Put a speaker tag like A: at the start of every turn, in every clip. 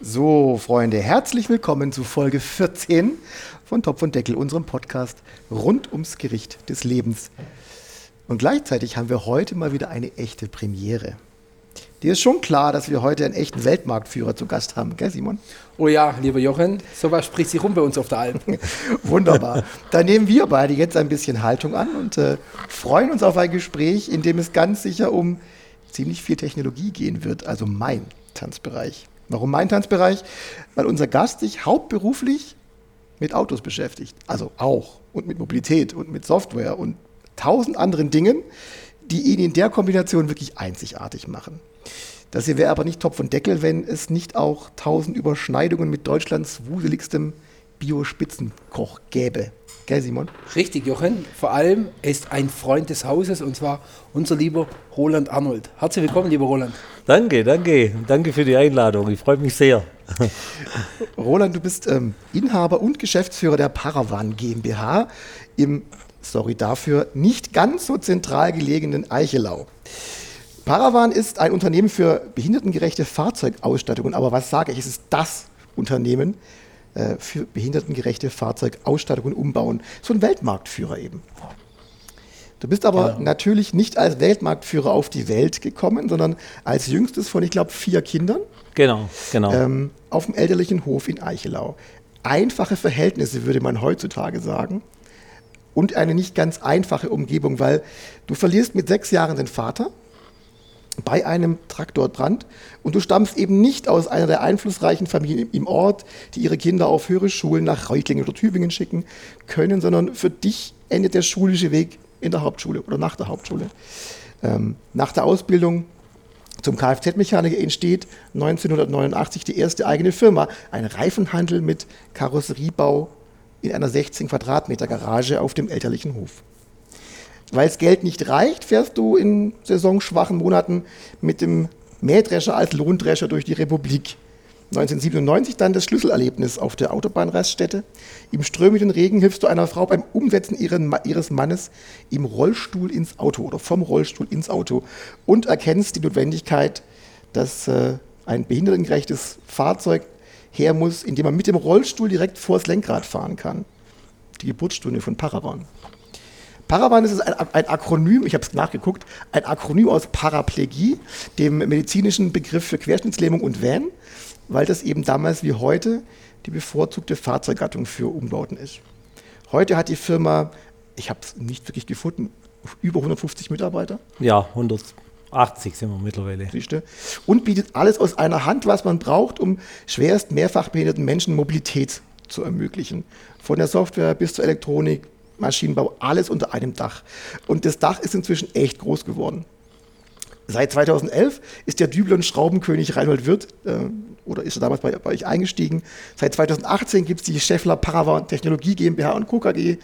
A: So, Freunde, herzlich willkommen zu Folge 14 von Topf und Deckel, unserem Podcast rund ums Gericht des Lebens. Und gleichzeitig haben wir heute mal wieder eine echte Premiere. Dir ist schon klar, dass wir heute einen echten Weltmarktführer zu Gast haben, gell, Simon?
B: Oh ja, lieber Jochen, sowas spricht sich rum bei uns auf der Alp.
A: Wunderbar. Dann nehmen wir beide jetzt ein bisschen Haltung an und äh, freuen uns auf ein Gespräch, in dem es ganz sicher um ziemlich viel Technologie gehen wird, also mein Tanzbereich. Warum mein Tanzbereich? Weil unser Gast sich hauptberuflich mit Autos beschäftigt. Also auch. Und mit Mobilität und mit Software und tausend anderen Dingen, die ihn in der Kombination wirklich einzigartig machen. Das hier wäre aber nicht Topf und Deckel, wenn es nicht auch tausend Überschneidungen mit Deutschlands wuseligstem Bio-Spitzenkoch gäbe. Gell, Simon?
B: Richtig, Jochen. Vor allem ist ein Freund des Hauses und zwar unser lieber Roland Arnold. Herzlich willkommen, lieber Roland.
C: Danke, danke. Danke für die Einladung. Ich freue mich sehr.
A: Roland, du bist ähm, Inhaber und Geschäftsführer der Paravan GmbH im, sorry dafür, nicht ganz so zentral gelegenen Eichelau. Paravan ist ein Unternehmen für behindertengerechte Fahrzeugausstattungen. Aber was sage ich? Es ist das Unternehmen äh, für behindertengerechte Fahrzeugausstattungen umbauen. So ein Weltmarktführer eben. Du bist aber ja. natürlich nicht als Weltmarktführer auf die Welt gekommen, sondern als jüngstes von, ich glaube, vier Kindern.
C: Genau, genau. Ähm,
A: auf dem elterlichen Hof in Eichelau. Einfache Verhältnisse, würde man heutzutage sagen. Und eine nicht ganz einfache Umgebung, weil du verlierst mit sechs Jahren den Vater, bei einem Traktorbrand und du stammst eben nicht aus einer der einflussreichen Familien im Ort, die ihre Kinder auf höhere Schulen nach Reutlingen oder Tübingen schicken können, sondern für dich endet der schulische Weg in der Hauptschule oder nach der Hauptschule. Ähm, nach der Ausbildung zum Kfz-Mechaniker entsteht 1989 die erste eigene Firma, ein Reifenhandel mit Karosseriebau in einer 16 Quadratmeter Garage auf dem elterlichen Hof. Weil das Geld nicht reicht, fährst du in saisonschwachen Monaten mit dem Mähdrescher als Lohndrescher durch die Republik. 1997 dann das Schlüsselerlebnis auf der Autobahnraststätte. Im strömenden Regen hilfst du einer Frau beim Umsetzen ihres Mannes im Rollstuhl ins Auto oder vom Rollstuhl ins Auto und erkennst die Notwendigkeit, dass äh, ein behindertengerechtes Fahrzeug her muss, in dem man mit dem Rollstuhl direkt vors Lenkrad fahren kann. Die Geburtsstunde von Paravan. Paravan ist ein, ein Akronym, ich habe es nachgeguckt, ein Akronym aus Paraplegie, dem medizinischen Begriff für Querschnittslähmung und Van, weil das eben damals wie heute die bevorzugte Fahrzeuggattung für Umbauten ist. Heute hat die Firma, ich habe es nicht wirklich gefunden, über 150 Mitarbeiter.
C: Ja, 180 sind wir mittlerweile.
A: Siehste? Und bietet alles aus einer Hand, was man braucht, um schwerst mehrfach behinderten Menschen Mobilität zu ermöglichen. Von der Software bis zur Elektronik, Maschinenbau, alles unter einem Dach. Und das Dach ist inzwischen echt groß geworden. Seit 2011 ist der Dübel- und Schraubenkönig Reinhold Wirth, äh, oder ist er damals bei, bei euch eingestiegen. Seit 2018 gibt es die Scheffler Paravan Technologie GmbH und Co. KG,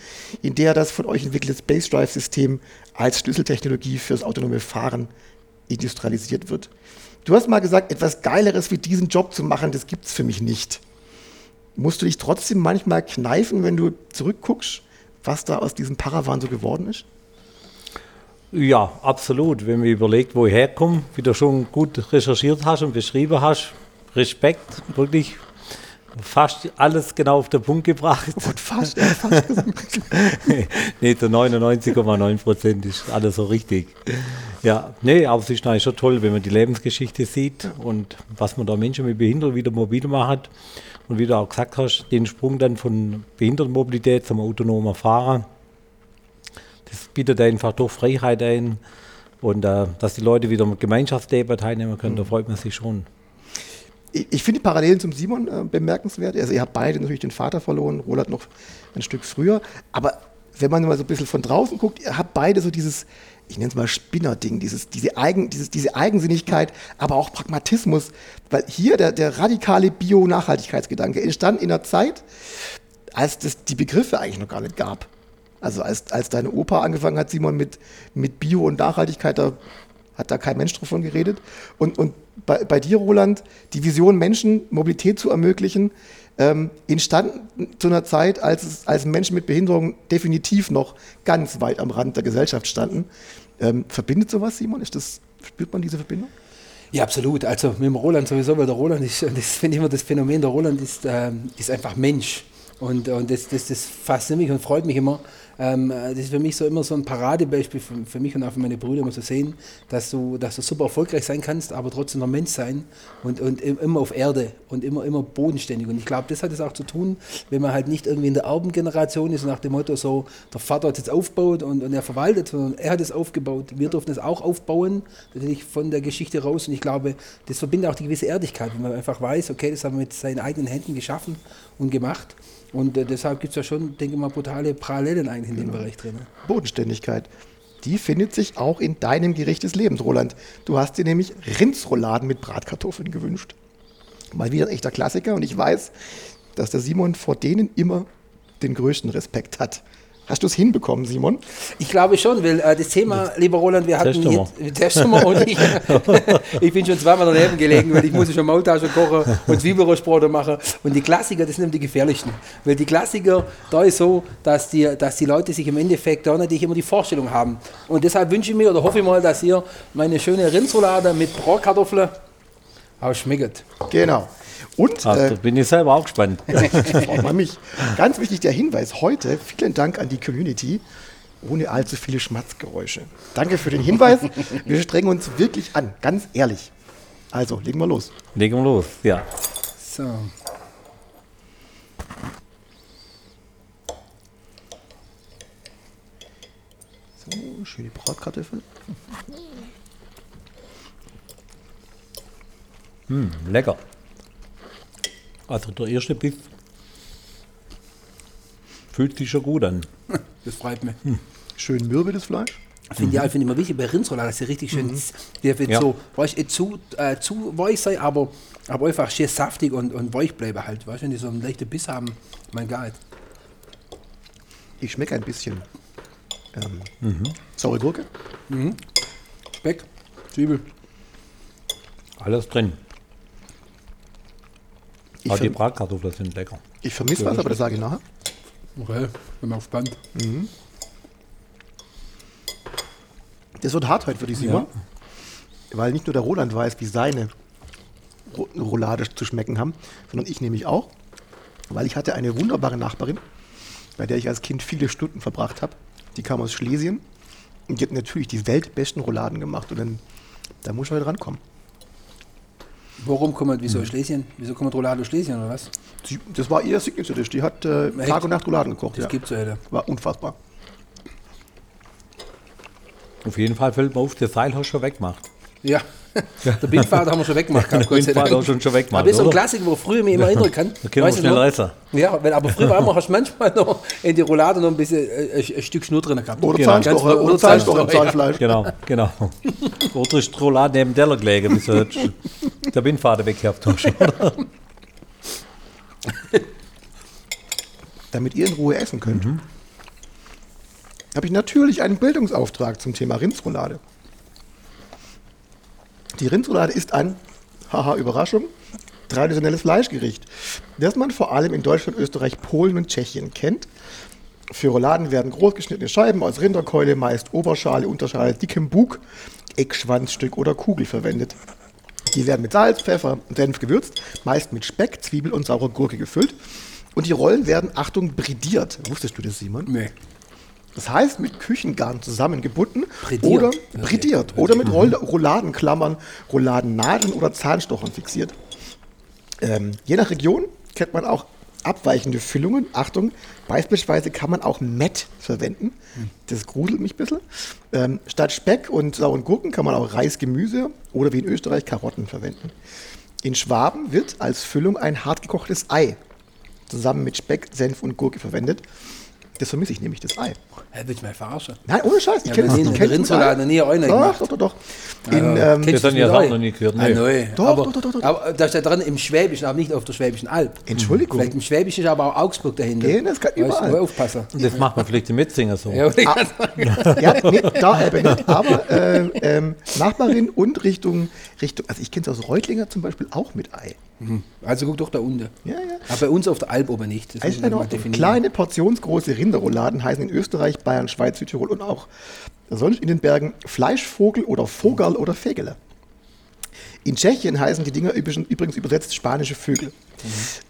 A: in der das von euch entwickelte Space Drive System als Schlüsseltechnologie fürs autonome Fahren industrialisiert wird. Du hast mal gesagt, etwas Geileres wie diesen Job zu machen, das gibt es für mich nicht. Musst du dich trotzdem manchmal kneifen, wenn du zurückguckst was da aus diesem Paravan so geworden ist?
C: Ja, absolut. Wenn man überlegt, wo ich herkomme, wie du schon gut recherchiert hast und beschrieben hast, Respekt, wirklich fast alles genau auf den Punkt gebracht.
A: Gott, fast, ja, fast
C: nee, zu 99,9 Prozent ist alles so richtig. Ja, nee, aber es ist eigentlich schon toll, wenn man die Lebensgeschichte sieht und was man da Menschen mit Behinderung wieder mobil macht. Und wie du auch gesagt hast, den Sprung dann von Behindertenmobilität zum autonomen Fahren, das bietet einfach doch Freiheit ein. Und äh, dass die Leute wieder im Gemeinschaftsleben teilnehmen können, mhm. da freut man sich schon.
A: Ich, ich finde die Parallelen zum Simon äh, bemerkenswert. Also ihr habt beide natürlich den Vater verloren, Roland noch ein Stück früher. Aber wenn man mal so ein bisschen von draußen guckt, ihr habt beide so dieses ich nenne es mal Spinnerding, dieses, diese, Eigen, dieses, diese Eigensinnigkeit, aber auch Pragmatismus, weil hier der, der radikale Bio-Nachhaltigkeitsgedanke entstand in einer Zeit, als es die Begriffe eigentlich noch gar nicht gab. Also als, als deine Opa angefangen hat, Simon, mit, mit Bio und Nachhaltigkeit, da hat da kein Mensch davon geredet. Und, und bei, bei dir, Roland, die Vision, Menschen Mobilität zu ermöglichen, ähm, entstanden zu einer Zeit, als, es, als Menschen mit Behinderung definitiv noch ganz weit am Rand der Gesellschaft standen. Ähm, verbindet sowas, Simon? Ist das, spürt man diese Verbindung?
B: Ja, absolut. Also mit dem Roland sowieso, weil der Roland ist, das finde ich immer das Phänomen, der Roland ist, ähm, ist einfach Mensch. Und, und das, das, das fasziniert mich und freut mich immer, ähm, das ist für mich so immer so ein Paradebeispiel für, für mich und auch für meine Brüder, immer zu sehen, dass du, dass du super erfolgreich sein kannst, aber trotzdem noch Mensch sein und, und immer auf Erde und immer, immer bodenständig. Und ich glaube, das hat es auch zu tun, wenn man halt nicht irgendwie in der Erbengeneration ist, nach dem Motto so, der Vater hat es jetzt aufgebaut und, und er verwaltet, sondern er hat es aufgebaut. Wir dürfen es auch aufbauen, natürlich von der Geschichte raus. Und ich glaube, das verbindet auch die gewisse Ehrlichkeit, wenn man einfach weiß, okay, das haben wir mit seinen eigenen Händen geschaffen und gemacht. Und äh, deshalb gibt es ja schon, denke ich mal, brutale Parallelen eigentlich in dem genau. Bereich drin. Ne?
A: Bodenständigkeit. Die findet sich auch in deinem Gericht des Lebens, Roland. Du hast dir nämlich Rindsrouladen mit Bratkartoffeln gewünscht. Mal wieder ein echter Klassiker und ich weiß, dass der Simon vor denen immer den größten Respekt hat. Hast du es hinbekommen, Simon?
B: Ich glaube schon, weil äh, das Thema, lieber Roland, wir hatten jetzt, und ich, ich bin schon zweimal daneben gelegen, weil ich muss schon Maultaschen kochen und Zwiebelrostbrote machen. Und die Klassiker, das sind die gefährlichsten. Weil die Klassiker, da ist so, dass die, dass die Leute sich im Endeffekt da natürlich immer die Vorstellung haben. Und deshalb wünsche ich mir oder hoffe ich mal, dass ihr meine schöne Rindsroulade mit Bratkartoffeln ausschmeckt.
A: Genau.
C: Und Ach, äh, bin ich selber auch gespannt.
A: Mich. Ganz wichtig der Hinweis heute, vielen Dank an die Community, ohne allzu viele Schmatzgeräusche. Danke für den Hinweis. Wir strengen uns wirklich an, ganz ehrlich. Also, legen wir los.
C: Legen wir los, ja. So.
A: So, schöne Bratkartoffel.
C: Hm, lecker. Also der erste Biss fühlt sich schon gut an.
B: Das freut mich. Hm.
A: Schön mürbe das Fleisch.
B: Ich finde mhm. ja, find immer wichtig bei Rindsroulade, dass der richtig schön, mhm. der wird ja. so, weißt du, zu, äh, zu weich sein, aber, aber einfach schön saftig und, und weich bleiben halt. Weißt du, wenn die so einen leichten Biss haben, mein Gott.
A: Ich schmecke ein bisschen ähm, mhm. saure Gurke. Mhm.
B: Speck, Zwiebel.
C: Alles drin. Ich aber die Bratkartoffeln sind lecker.
A: Ich vermisse was, aber das sage ich nachher.
B: Okay, bin mal gespannt. Mhm.
A: Das wird hart heute für die Simon. Ja. Weil nicht nur der Roland weiß, wie seine Roulade zu schmecken haben, sondern ich nämlich auch. Weil ich hatte eine wunderbare Nachbarin, bei der ich als Kind viele Stunden verbracht habe. Die kam aus Schlesien und die hat natürlich die weltbesten Rouladen gemacht. Und dann, da muss man halt rankommen.
B: Warum kommt, wieso mhm. Schlesien? Wieso kommt Roulade Schlesien oder was?
A: Sie, das war ihr Signature Dish. Die hat äh, Tag und Nacht Rouladen gekocht.
B: Das ja. gibt's ja.
A: War unfassbar.
C: Auf jeden Fall fällt mir auf, der Seil hast du schon weggemacht.
B: Ja, der Bindvater haben wir schon weggemacht.
C: Der Bindvater haben wir schon weggemacht.
B: Aber das ist so ein Klassiker, wo früher mich immer erinnern kann.
C: Da können wir schnell reißen.
B: Ja, weil, aber früher war hast du manchmal noch in die Roulade noch ein bisschen äh, ein, Stück Schnur drin gehabt.
A: Oder genau. Zahnstocher, oder, oder Zahnstocher im Zahnfleisch.
C: Genau, genau. Oder ist die Roulade neben dem Teller gelegen, bis du der Bindvater weggehabt hast.
A: Damit ihr in Ruhe essen könnt, mhm. habe ich natürlich einen Bildungsauftrag zum Thema Rindsroulade. Die Rindsroulade ist ein, haha, Überraschung, traditionelles Fleischgericht, das man vor allem in Deutschland, Österreich, Polen und Tschechien kennt. Für Rouladen werden großgeschnittene Scheiben aus Rinderkeule, meist Oberschale, Unterschale, dickem Bug, Eckschwanzstück oder Kugel verwendet. Die werden mit Salz, Pfeffer und Senf gewürzt, meist mit Speck, Zwiebel und saurer Gurke gefüllt. Und die Rollen werden, Achtung, bridiert. Wusstest du das, Simon?
B: Nee.
A: Das heißt, mit Küchengarn zusammengebunden Prädiert. oder bridiert okay. oder mit Roll Rouladenklammern, Rouladennadeln oder Zahnstochern fixiert. Ähm, je nach Region kennt man auch abweichende Füllungen. Achtung, beispielsweise kann man auch Met verwenden. Das gruselt mich ein bisschen. Ähm, statt Speck und sauren Gurken kann man auch Reis, Gemüse oder wie in Österreich Karotten verwenden. In Schwaben wird als Füllung ein hartgekochtes Ei zusammen mit Speck, Senf und Gurke verwendet. Das vermisse ich nämlich, das Ei.
B: Hä, willst du mich verarschen?
A: Nein, ohne Scheiß. Ich
B: Ja,
A: kenne
B: wir sehen
A: es.
B: in der Rindsroulade nie
A: Doch, doch, doch, doch. In, ähm,
C: Das haben auch noch nie gehört,
B: Ah,
C: nee.
B: neu.
A: Doch,
B: aber,
A: doch, doch, doch, doch.
B: aber da steht drin im Schwäbischen, aber nicht auf der Schwäbischen Alb.
A: Entschuldigung.
B: Vielleicht im Schwäbischen ist aber auch Augsburg dahinter.
A: Gehen, das kann überall.
B: mal aufpassen.
C: Und das macht man vielleicht im Metzinger so.
B: Ja,
A: Ah. ja, nee, da eben nicht. Aber äh, ähm, Nachbarin und Richtung, Richtung, also ich kenne es aus Reutlinger zum Beispiel auch mit Ei.
B: Also guck doch da unten.
A: Ja, ja.
B: Aber bei uns auf der Alb oben nicht. Das
A: Ordnung.
B: definieren.
A: Kleine portionsgroße Rinderrouladen heißen in Österreich, Bayern, Schweiz, Südtirol und auch sonst in den Bergen Fleischvogel oder Vogel oder Fegele. In Tschechien heißen die Dinger übrigens übersetzt spanische Vögel.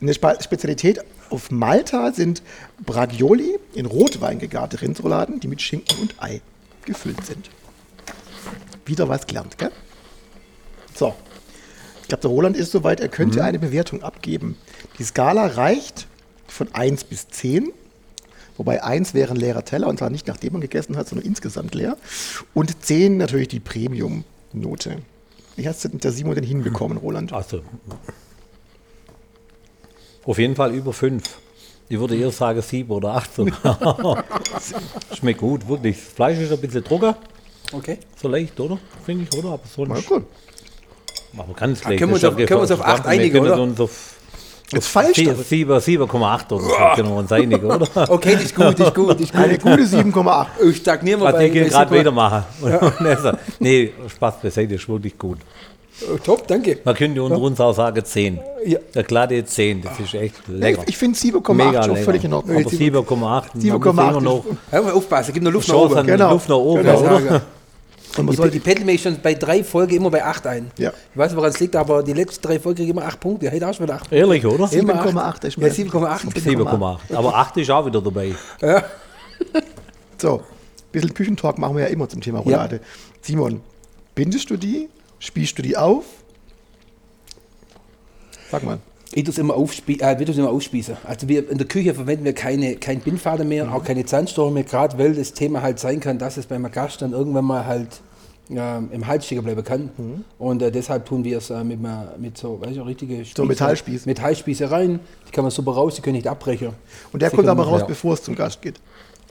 A: Eine Spa Spezialität auf Malta sind Bragioli in Rotwein gegarte Rindsrouladen, die mit Schinken und Ei gefüllt sind. Wieder was gelernt, gell? So. Ich glaube, der Roland ist soweit, er könnte eine Bewertung abgeben. Die Skala reicht von 1 bis 10. Wobei 1 wäre ein leerer Teller und zwar nicht nachdem man gegessen hat, sondern insgesamt leer. Und 10 natürlich die Premium-Note. Wie hast du mit der Simon denn hinbekommen, Roland?
C: Also, auf jeden Fall über fünf. Ich würde eher sagen sieben oder acht. sogar. Schmeckt gut, wirklich. Das Fleisch ist ein bisschen drucker,
B: Okay.
C: so leicht, oder? Finde ich, oder? Aber sonst.
A: Mal gut.
C: Aber ganz
B: Ah,
C: leicht.
B: können wir uns auf-
C: ja
B: können wir uns auf
C: gefragt.
B: acht einigen,
C: Wir können
B: oder?
C: auf
A: Jetzt falsch.
C: sie-
A: damit.
C: sieben- 7,8 oder so können wir uns einigen, oder?
B: Okay, das ist gut, das ist gut, das ist gut.
A: Eine gute 7,8.
B: Ich stagniere mal
C: Was
B: bei
C: ich
B: bei
C: gerade
B: Super-
C: weitermachen. Und er sagt, nee, Spaß beiseite, ist wirklich gut.
B: Oh, top, danke.
C: Man könnte unter uns auch sagen 10.
B: Ja.
C: Der glatte 10, das ist echt lecker.
A: Ich finde 7,8
C: Mega
A: schon völlig in Ordnung.
C: Aber 7,8.
A: 7,8
C: man muss immer noch
B: Hör mal aufpassen, gib noch Luft nach oben.
A: Genau.
C: Luft nach oben,
A: Genau.
C: oder?
A: Und man
B: Die,
A: soll
B: die mich schon bei drei Folgen immer bei 8 ein.
A: Ja.
B: Ich weiß nicht, woran es liegt, aber die letzten drei Folgen kriege ich immer 8 Punkte. Heute auch schon wieder 8 Punkte.
C: Ehrlich, oder?
B: Immer
A: 7,8 ist
B: Ja,
A: mein-
B: 7,8.
C: 7,8. Aber 8 ist auch wieder dabei.
A: So, ein bisschen Küchentalk machen wir ja immer zum Thema Roulade. Simon, bindest du die? Spießt du die auf? Sag mal.
B: Ich tue es immer, aufspie äh, wir immer ausspießen. Also wir in der Küche verwenden wir keine, kein Bindfaden mehr, auch keine Zahnstocher mehr, gerade weil das Thema halt sein kann, dass es beim Gast dann irgendwann mal halt ähm, im Hals stecken bleiben kann. Und äh, deshalb tun wir es äh, mit, mit so, weißt du, richtige Spieße,
A: Metallspieß.
B: Metallspieße rein. Die kann man super raus, die können nicht abbrechen.
A: Und der
B: Sie
A: kommt aber raus,
B: ja.
A: bevor es zum Gast geht.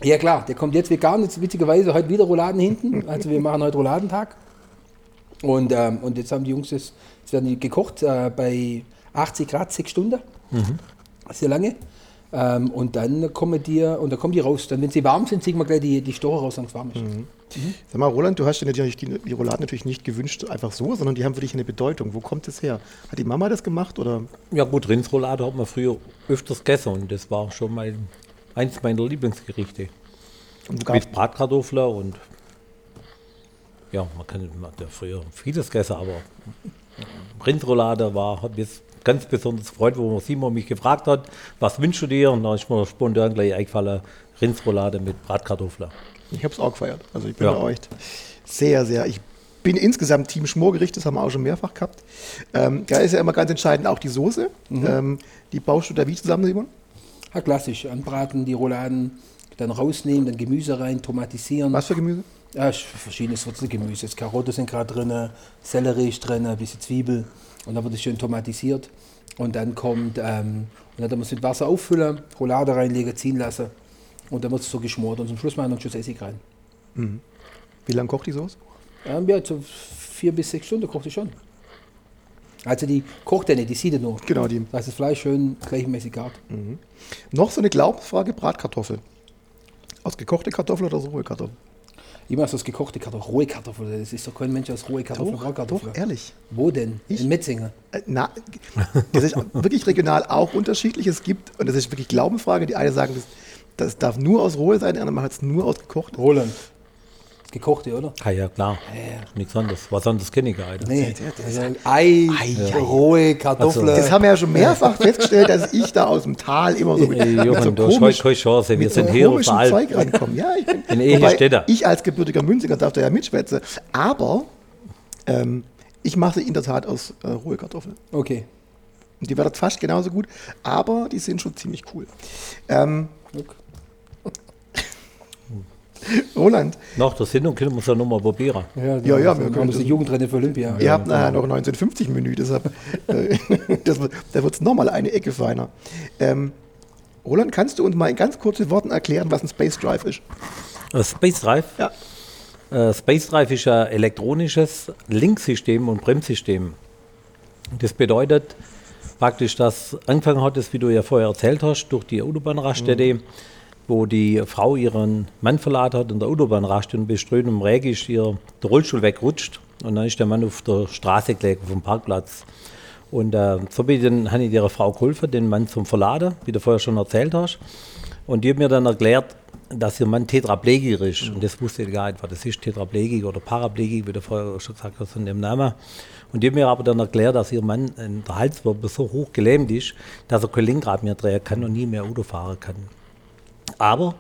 B: Ja klar, der kommt jetzt vegan, jetzt witzigerweise heute wieder Rouladen hinten. Also wir machen heute Rouladentag. Und, ähm, und jetzt haben die Jungs das, jetzt werden die gekocht äh, bei 80 Grad, 6 Stunden. Sehr lange. Ähm, und dann kommen die, und dann kommen die raus. Dann, wenn sie warm sind, ziehen wir gleich die, die Stocher raus, wenn es warm ist.
A: Sag mal, Roland, du hast dir natürlich die, die Rouladen natürlich nicht gewünscht, einfach so, sondern die haben für dich eine Bedeutung. Wo kommt es her? Hat die Mama das gemacht oder?
C: Ja gut, Rindsroulade hat man früher öfters gegessen und das war schon mein, eins meiner Lieblingsgerichte.
A: Und
C: Mit Bratkartoffeln und ja, man kann man hat ja früher vieles gegessen, aber Rindsroulade war, hat mich ganz besonders gefreut, wo Simon mich gefragt hat, was wünschst du dir? Und da ist mir spontan gleich eingefallen, Rindsroulade mit Bratkartoffeln.
A: Ich habe es auch gefeiert. Also ich bin
C: Ja.
A: da echt sehr, sehr. Ich bin insgesamt Team Schmorgericht, das haben wir auch schon mehrfach gehabt. Ähm, da ist ja immer ganz entscheidend auch die Soße. Ähm, die baust du da wie zusammen, Simon?
B: Ja, klassisch. Anbraten, die Rouladen, dann rausnehmen, dann Gemüse rein, tomatisieren.
A: Was für Gemüse?
B: Ja, sch- verschiedenes Wurzelgemüse. Jetzt Karotte sind gerade drin, Sellerie ist drin, ein bisschen Zwiebel. Und dann wird es schön tomatisiert. Und dann kommt, ähm, und dann muss mit Wasser auffüllen, Roulade reinlegen, ziehen lassen. Und dann wird es so geschmort. Und zum Schluss machen wir noch einen Schuss Essig rein.
A: Wie lange kocht die Soße?
B: Ähm, ja, so vier bis sechs Stunden kocht die schon. Also die kocht ja nicht, die sieht ja nur.
A: Genau, die.
B: Da ist das Fleisch schön gleichmäßig gart.
A: Noch so eine Glaubensfrage: Bratkartoffel. Aus gekochte Kartoffel oder aus rohe Kartoffel?
B: Ich mache so das gekochte Kartoffel, rohe Kartoffel. Das ist doch kein Mensch aus rohe Kartoffeln,
A: Doch,
B: Bratkartoffeln.
A: doch, ehrlich.
B: Wo denn? In Metzingen.
A: Äh, Na, das ist wirklich regional auch unterschiedlich. Es gibt, und das ist wirklich Glaubenfrage, die eine sagen, das, das darf nur aus rohe sein, die andere machen es nur aus gekocht.
B: Roland. Gekochte, oder?
C: Ah ja, klar. Nichts anderes. Was anderes kenne ich gar nicht.
B: Nee, das ist ein Ei, rohe Kartoffeln.
A: Das haben wir ja schon mehrfach festgestellt, dass ich da aus dem Tal immer so mit,
C: Ey,
A: mit
C: Jochen,
A: so
C: du hast heute keine Chance. Wir
A: mit so
C: sind hier Alp.
A: Zeug reinkommen. Ja, ich bin,
C: In
A: ich als gebürtiger Münziger darf da ja mitschwätzen. Aber ähm, ich mache sie in der Tat aus äh, rohe Kartoffeln.
B: Okay.
A: Und die werden fast genauso gut, aber die sind schon ziemlich cool. Ähm,
B: Look.
A: Roland,
C: Nach der Sendung können wir es ja nochmal probieren.
B: Ja,
A: Ja, ja,
B: wir können das
A: das-
B: Jugendrennen für Olympia.
A: ihr habt nachher noch 1950 Menü, deshalb äh, das, da wird es nochmal eine Ecke feiner. Ähm, Roland, kannst du uns mal in ganz kurzen Worten erklären, was ein Space Drive ist?
C: Äh, Space Drive?
A: Ja.
C: Äh, Space Drive ist ein elektronisches Linksystem und Bremssystem. Das bedeutet praktisch, dass angefangen hat, das, wie du ja vorher erzählt hast, durch die Autobahnraststätte, wo die Frau ihren Mann verladen hat in der Autobahnraststätte und bei strömendem Regen ist ihr der Rollstuhl wegrutscht und dann ist der Mann auf der Straße gelegen, auf dem Parkplatz. Und äh, so bin ich dann, habe ich ihrer Frau geholfen, den Mann zum Verladen, wie du vorher schon erzählt hast. Und die hat mir dann erklärt, dass ihr Mann Tetraplegiker ist. Und das wusste ich gar nicht, was das ist, Tetraplegik oder Paraplegik, wie du vorher schon gesagt hast, von dem Namen. Und die hat mir aber dann erklärt, dass ihr Mann in der Halswirbel so hoch gelähmt ist, dass er kein Lenkrad mehr drehen kann und nie mehr Auto fahren kann. Aber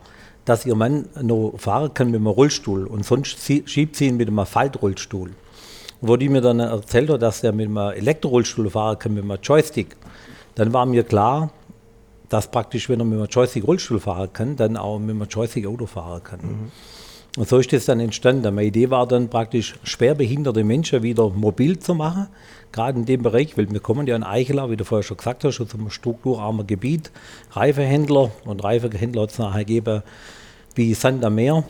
C: dass ihr Mann noch fahren kann mit einem Rollstuhl und sonst schiebt sie ihn mit einem Faltrollstuhl. Wo die mir dann erzählt hat, dass er mit einem Elektrorollstuhl fahren kann, mit einem Joystick, dann war mir klar, dass praktisch, wenn er mit einem Joystick Rollstuhl fahren kann, dann auch mit einem Joystick Auto fahren kann. Und so ist das dann entstanden. Meine Idee war dann praktisch, schwerbehinderte Menschen wieder mobil zu machen, gerade in dem Bereich, weil wir kommen ja in Eichelau, wie du vorher schon gesagt hast, aus einem strukturarmen Gebiet, Reifehändler und Reifehändler hat es nachher gegeben wie Sand am Meer.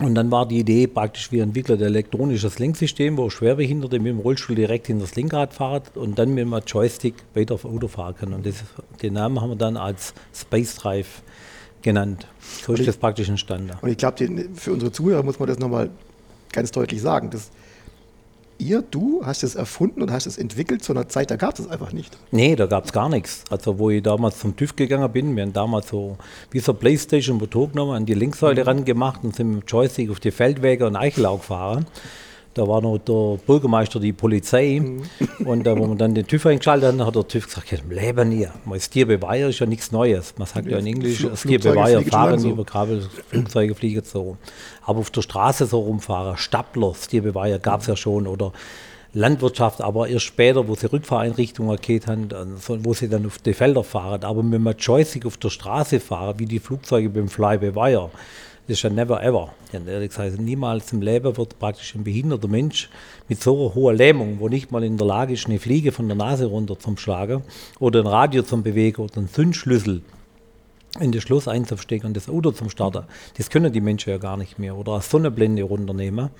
C: Und dann war die Idee praktisch, wir entwickeln ein elektronisches Lenksystem, wo Schwerbehinderte mit dem Rollstuhl direkt in das Lenkrad fahren und dann mit einem Joystick weiter auf Auto fahren können. Und das, den Namen haben wir dann als Space Drive genannt. So ist das praktisch entstanden.
A: Und ich glaube, für unsere Zuhörer muss man das nochmal ganz deutlich sagen. Dass ihr, du hast es erfunden und hast es entwickelt zu einer Zeit, da gab es es einfach nicht.
C: Nee, da gab es gar nichts. Also wo ich damals zum TÜV gegangen bin, wir haben damals so wie so Playstation Motor genommen, an die Linksäule rangemacht und sind mit dem Joystick auf die Feldwege und Eichelau gefahren. Da war noch der Bürgermeister, die Polizei. Und äh, wo man dann den TÜV eingeschaltet hat, hat der TÜV gesagt, ja, im Leben. Mal Das Tierbeweiher ist ja nichts Neues. Man sagt ja in Englisch, das
A: schon
C: fahren
A: so.
C: über Kabel, Flugzeuge fliegen so. Aber auf der Straße so rumfahren, Stapler, das Tierbeweiher gab es ja schon. Oder Landwirtschaft, aber erst später, wo sie Rückfahreinrichtungen geht haben, wo sie dann auf die Felder fahren. Aber wenn man Joystick auf der Straße fahren, wie die Flugzeuge beim Fly-by-Wire, das ist ja never ever. Habe ehrlich gesagt, niemals im Leben wird praktisch ein behinderter Mensch mit so einer hohen Lähmung, wo nicht mal in der Lage ist, eine Fliege von der Nase runter zum Schlagen oder ein Radio zum Bewegen oder einen Zündschlüssel in das Schloss einzustecken und das Auto zum Starten. Das können die Menschen ja gar nicht mehr. Oder eine Sonnenblende runternehmen.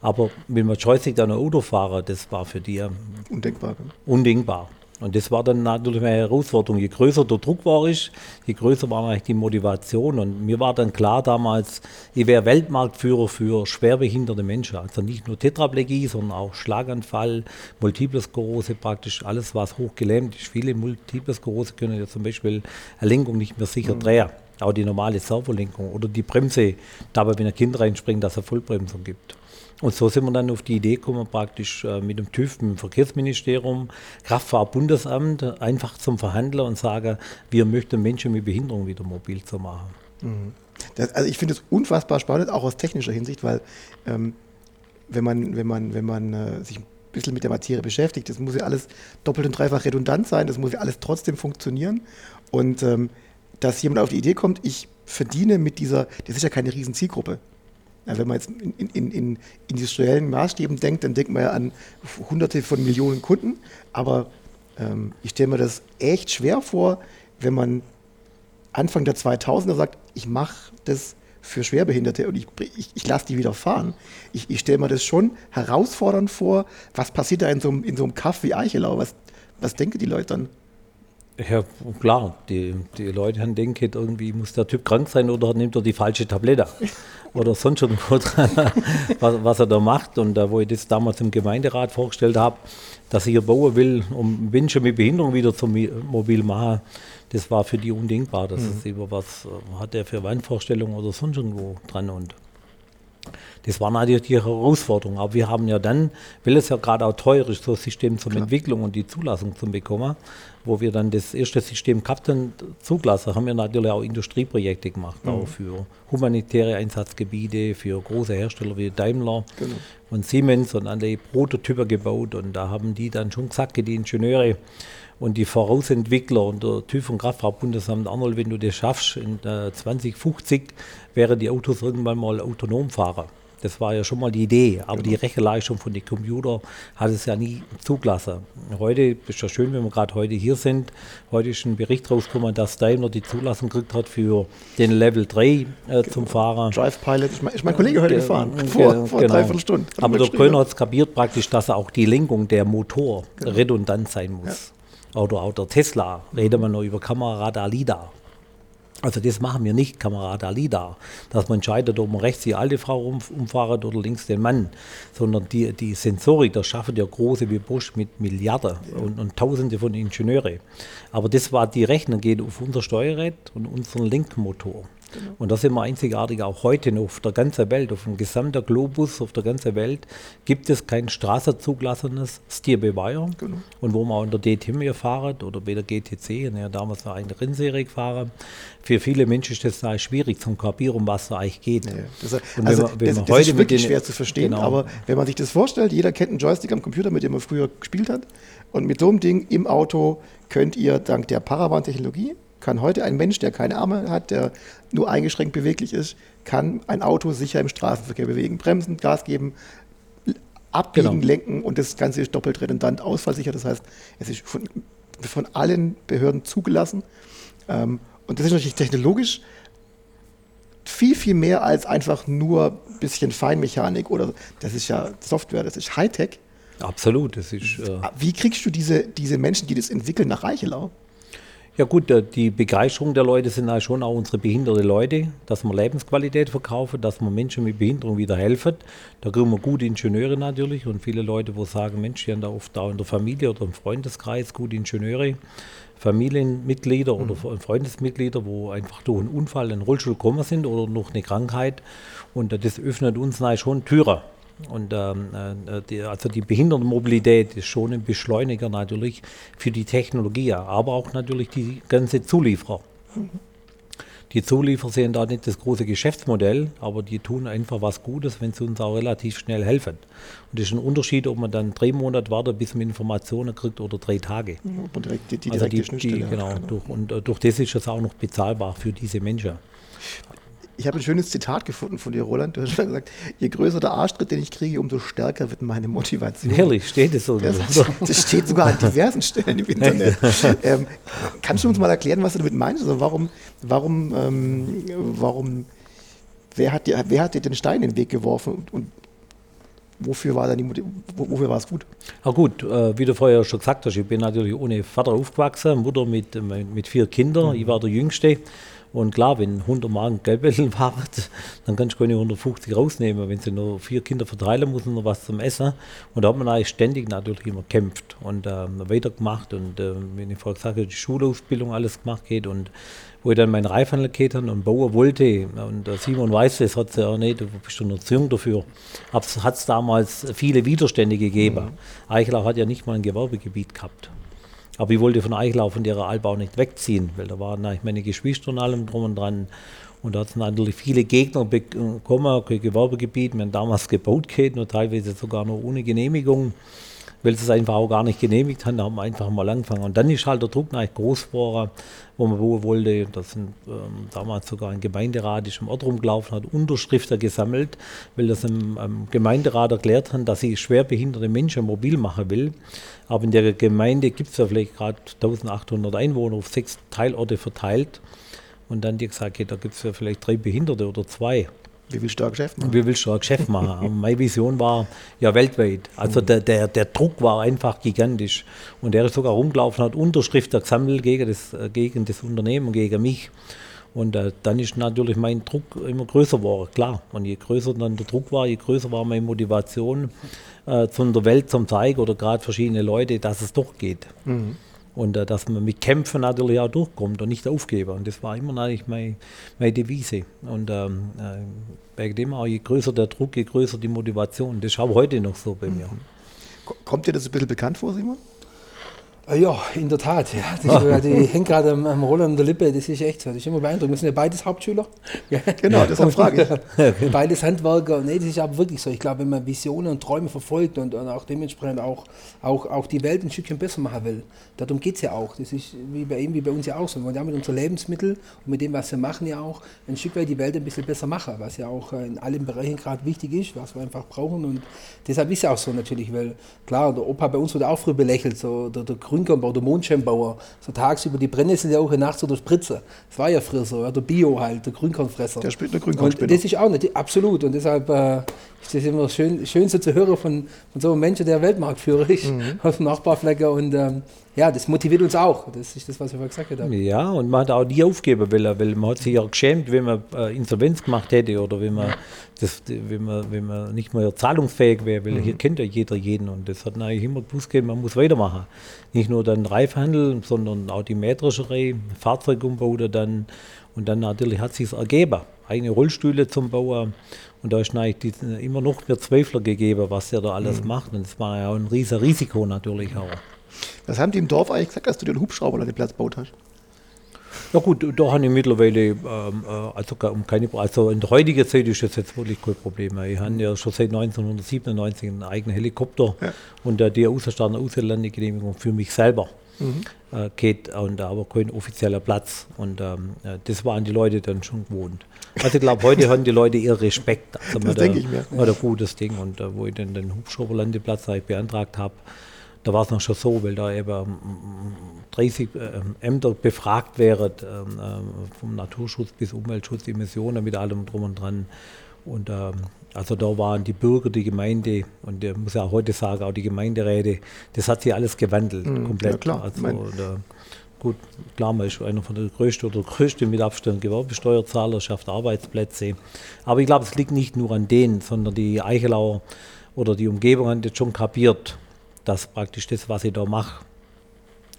C: Aber wenn man Joystick dann ein Auto fahren, das war für die
A: Undenkbar.
C: undenkbar. Und das war dann natürlich eine Herausforderung. Je größer der Druck war ich, je größer war eigentlich die Motivation. Und mir war dann klar damals, ich wäre Weltmarktführer für schwerbehinderte Menschen. Also nicht nur Tetraplegie, sondern auch Schlaganfall, Multiple Sklerose, praktisch alles, was hochgelähmt ist. Viele Multiple Sklerose können ja zum Beispiel eine Lenkung nicht mehr sicher drehen. Auch die normale Servolenkung oder die Bremse, dabei, wenn ein Kind reinspringt, dass es eine Vollbremsung gibt. Und so sind wir dann auf die Idee gekommen, praktisch äh, mit dem TÜV, mit dem Verkehrsministerium, Kraftfahrtbundesamt einfach zum Verhandeln und sagen, wir möchten Menschen mit Behinderung wieder mobil zu machen.
A: Das, also ich finde es unfassbar spannend, auch aus technischer Hinsicht, weil ähm, wenn man, wenn man, wenn man äh, sich ein bisschen mit der Materie beschäftigt, das muss ja alles doppelt und dreifach redundant sein, das muss ja alles trotzdem funktionieren. Und ähm, dass jemand auf die Idee kommt, ich verdiene mit dieser, das ist ja keine riesen Zielgruppe. Ja, wenn man jetzt in, in, in, in industriellen Maßstäben denkt, dann denkt man ja an hunderte von Millionen Kunden. Aber ähm, ich stelle mir das echt schwer vor, wenn man Anfang der 2000er sagt, ich mache das für Schwerbehinderte und ich, ich, ich lasse die wieder fahren. Ich, ich stelle mir das schon herausfordernd vor. Was passiert da in so einem, in so einem Kaff wie Eichelau? Was, was denken die Leute dann?
C: Ja, klar, die, die Leute haben denken, irgendwie muss der Typ krank sein oder nimmt er die falsche Tablette oder sonst irgendwo dran, was, was er da macht. Und da, wo ich das damals im Gemeinderat vorgestellt habe, dass ich hier bauen will, um Menschen mit Behinderung wieder zum mobil machen, das war für die undenkbar. Das ist über was äh, hat er für Wandvorstellungen oder sonst irgendwo dran. Und das war natürlich die Herausforderung. Aber wir haben ja dann, weil es ja gerade auch teuer ist, so ein System zur Entwicklung und die Zulassung zu bekommen, wo wir dann das erste System haben, zugelassen, haben wir natürlich auch Industrieprojekte gemacht, auch für humanitäre Einsatzgebiete, für große Hersteller wie Daimler und Siemens und alle Prototypen gebaut. Und da haben die dann schon gesagt, die Ingenieure, und die Vorausentwickler und der TÜV und Kraftfahrtbundesamt Arnold, wenn du das schaffst, in äh, 2050 wären die Autos irgendwann mal autonom fahren. Das war ja schon mal die Idee, aber die Rechenleistung von den Computer hat es ja nie zugelassen. Heute ist ja schön, wenn wir gerade heute hier sind. Heute ist ein Bericht rausgekommen, dass Daimler die Zulassung gekriegt hat für den Level 3 äh, zum Fahrer.
A: Drive Pilot, ist mein, ist mein Kollege heute
C: Ge-
A: gefahren,
C: ge-
A: vor, vor
C: genau.
A: dreiviertel Stunden. Hat er
C: Aber der. Kölner hat es kapiert praktisch, dass auch die Lenkung der Motor
A: Genau.
C: redundant sein muss. Oder auch der Tesla, reden wir noch über Kameraradar LIDAR. Also das machen wir nicht, Kameraradar LIDAR, dass man entscheidet, ob man rechts die alte Frau umfahrt oder links den Mann, sondern die, die Sensorik, das schaffen ja große wie Bosch mit Milliarden und, und Tausende von Ingenieure. Aber das war die Rechnung, geht auf unser Steuerrad und unseren Lenkmotor. Und da sind wir einzigartig auch heute noch auf der ganzen Welt, auf dem gesamten Globus, auf der ganzen Welt, gibt es kein straßenzugelassenes Steer-by-Wire.
A: Genau.
C: Und wo man auch in der DTM hier fahren oder bei der GTC, ne, damals war eine Rennserie gefahren, für viele Menschen ist das eigentlich schwierig zum Kapieren, um was da eigentlich geht.
A: Ja, das,
C: Und
A: also,
C: wenn man- wenn
A: das,
C: man
A: das
C: heute
A: ist wirklich schwer zu verstehen,
C: Genau.
A: aber wenn man sich das vorstellt, jeder kennt einen Joystick am Computer, mit dem er früher gespielt hat. Und mit so einem Ding im Auto könnt ihr dank der Paravan-Technologie, kann heute ein Mensch, der keine Arme hat, der nur eingeschränkt beweglich ist, kann ein Auto sicher im Straßenverkehr bewegen. Bremsen, Gas geben, abbiegen,
C: Genau.
A: lenken und das Ganze ist doppelt redundant, ausfallsicher. Das heißt, es ist von, von allen Behörden zugelassen. Ähm, und das ist natürlich technologisch viel, viel mehr als einfach nur ein bisschen Feinmechanik oder das ist ja Software, das ist Hightech.
C: Absolut, das ist. Äh,
A: Wie kriegst du diese, diese Menschen, die das entwickeln, nach Reichelau?
C: Ja gut, die Begeisterung der Leute sind ja schon auch unsere behinderte Leute, dass wir Lebensqualität verkaufen, dass wir Menschen mit Behinderung wieder helfen. Da kriegen wir gute Ingenieure natürlich und viele Leute, wo sagen, Mensch, die haben da oft auch in der Familie oder im Freundeskreis gute Ingenieure, Familienmitglieder oder Freundesmitglieder, wo einfach durch einen Unfall in den Rollstuhl gekommen sind oder noch eine Krankheit. Und das öffnet uns schon Türen. Und ähm, äh, die, also die Behindertenmobilität ist schon ein Beschleuniger natürlich für die Technologie, aber auch natürlich die ganze Zulieferer. Die Zulieferer sehen da nicht das große Geschäftsmodell, aber die tun einfach was Gutes, wenn sie uns auch relativ schnell helfen. Und das ist ein Unterschied, ob man dann drei Monate wartet, bis man Informationen kriegt oder drei Tage.
A: Ob man direkt die, die
C: Also die, die,
A: hat.
C: genau, durch, und äh, durch das ist es auch noch bezahlbar für diese Menschen.
A: Ich habe ein schönes Zitat gefunden von dir, Roland. Du hast schon gesagt, je größer der Arschtritt, den ich kriege, umso stärker wird meine Motivation.
C: Ehrlich, steht es so?
A: Das, das steht sogar an diversen Stellen im Internet. ähm, kannst du uns mal erklären, was du damit meinst? Also warum, warum, ähm, warum, wer hat, dir, wer hat dir den Stein in den Weg geworfen und, und wofür war, dann die, wofür war es gut?
C: Ah gut, äh, wie du vorher schon gesagt hast, ich bin natürlich ohne Vater aufgewachsen, Mutter mit, mit vier Kindern, ich war der Jüngste. Und klar, wenn 100 Mark Geldbetteln waren, dann kannst du keine 150 rausnehmen, wenn sie nur vier Kinder verteilen müssen, noch was zum Essen. Und da hat man eigentlich ständig natürlich immer gekämpft und ähm, weitergemacht. Und äh, wenn ich vorher gesagt habe, die Schulausbildung alles gemacht geht und wo ich dann meinen Reifhandel geht und bauen wollte. Und äh, Simon weiß das, hat ja auch nicht, du bist doch jung dafür. Hat es damals viele Widerstände gegeben. Eichlau hat ja nicht mal ein Gewerbegebiet gehabt. Aber ich wollte von Eichlau, von der Altbau nicht wegziehen, weil da waren eigentlich meine Geschwister und allem drum und dran. Und da hat es natürlich viele Gegner bekommen, kein Gewerbegebiet, wir haben damals gebaut geht, nur teilweise sogar noch ohne Genehmigung, weil sie es einfach auch gar nicht genehmigt haben, da haben wir einfach mal angefangen. Und dann ist halt der Druck eigentlich groß geworden, wo man bauen wollte. Da sind ähm, damals sogar ein Gemeinderat ist im Ort rumgelaufen, hat Unterschriften gesammelt, weil das im, im Gemeinderat erklärt haben, dass sie schwerbehinderte Menschen mobil machen will. Aber in der Gemeinde gibt es ja vielleicht gerade 1800 Einwohner auf sechs Teilorte verteilt. Und dann die gesagt, okay, da gibt es ja vielleicht drei Behinderte oder zwei.
A: Wie willst du da Geschäft machen?
C: Willst du ein Geschäft machen? Meine Vision war ja weltweit. Also der, der, der Druck war einfach gigantisch. Und er ist sogar rumgelaufen, hat Unterschriften gesammelt gegen das, äh, gegen das Unternehmen, gegen mich. Und äh, dann ist natürlich mein Druck immer größer geworden, klar. Und je größer dann der Druck war, je größer war meine Motivation, äh, zu der Welt zum zeigen oder gerade verschiedene Leute, dass es doch geht. Und äh, dass man mit Kämpfen natürlich auch durchkommt und nicht aufgeben. Und das war immer eigentlich meine, meine Devise. Und ähm, äh, wegen dem auch, je größer der Druck, je größer die Motivation. Das ist auch heute noch so bei mir.
A: Ko- Kommt dir das ein bisschen bekannt vor, Simon?
B: Ah Ja, in der Tat. Ja. Die, die hängt gerade am, am Roland an der Lippe, das ist echt so. Das ist immer beeindruckend. Wir sind ja beides Hauptschüler.
A: Genau, deshalb frage
B: ich. beides Handwerker. Nee, das ist aber wirklich so. Ich glaube, wenn man Visionen und Träume verfolgt und, und auch dementsprechend auch, auch, auch die Welt ein Stückchen besser machen will, darum geht es ja auch. Das ist wie bei ihm, wie bei uns ja auch so. Wir wollen ja mit unseren Lebensmitteln und mit dem, was wir machen, ja auch ein Stück weit die Welt ein bisschen besser machen, was ja auch in allen Bereichen gerade wichtig ist, was wir einfach brauchen. Und deshalb ist ja auch so natürlich, weil klar, der Opa bei uns wurde auch früh belächelt, so der, der Grünkombauer, der Mondscheinbauer, so tagsüber die Brennnesseljauche nachts oder Spritze. Das war ja früher so, ja, der Bio halt, der Grünkornfresser.
A: Der spielt eine
B: Und
A: Grünkornspinner.
B: das ist auch nicht, absolut. Und deshalb äh, ist das immer schön, schön so zu hören von, von so einem Menschen, der Weltmarktführer ist, aus dem Nachbarflecker. Und ähm, ja, das motiviert uns auch. Das ist das, was wir vorher gesagt haben.
C: Ja, und man hat auch nie aufgeben wollen, weil man hat sich ja geschämt, wenn man äh, Insolvenz gemacht hätte oder wenn man, das, wenn man, wenn man nicht mehr zahlungsfähig wäre, weil hier kennt ja jeder jeden und das hat eigentlich immer gewusst, gegeben, man muss weitermachen. Nicht nur dann Reifhandel, sondern auch die Mähdrescherei, Fahrzeugumbau dann. Und dann natürlich hat sich ergeben, eigene Rollstühle zum Bauen. Und da ist eigentlich immer noch mehr Zweifler gegeben, was der da alles macht. Und das war ja auch ein riesen Risiko natürlich auch.
A: Was haben die im Dorf eigentlich gesagt, dass du den Hubschrauber an den Platz gebaut hast?
C: Ja gut, da habe ich mittlerweile, ähm, äh, also, um keine, also in der heutigen Zeit ist das jetzt wirklich kein Problem mehr. Ich habe ja schon seit 1997 einen eigenen Helikopter
A: Ja.
C: und äh, die Außerstand Auslandegenehmigung für mich selber äh, geht und aber kein offizieller Platz. Und ähm, äh, das waren die Leute dann schon gewohnt. Also ich glaube, heute haben die Leute eher Respekt. Also
A: Das denke ich mir.
C: War ein gutes Ding. Und äh, wo ich dann den Hubschrauberlandeplatz beantragt habe, da war es noch schon so, weil da eben ähm, 30 ähm, Ämter befragt wären, ähm, ähm, vom Naturschutz bis Umweltschutz, Emissionen, mit allem drum und dran. Und ähm, also da waren die Bürger, die Gemeinde und ich muss ja auch heute sagen, auch die Gemeinderäte, das hat sich alles gewandelt, komplett.
A: ja klar.
C: Also, da, gut, klar, man ist einer von der größten oder größte mit Abstand Gewerbesteuerzahler, schafft Arbeitsplätze. Aber ich glaube, es liegt nicht nur an denen, sondern die Eichelauer oder die Umgebung haben das schon kapiert, dass praktisch das, was ich da mache,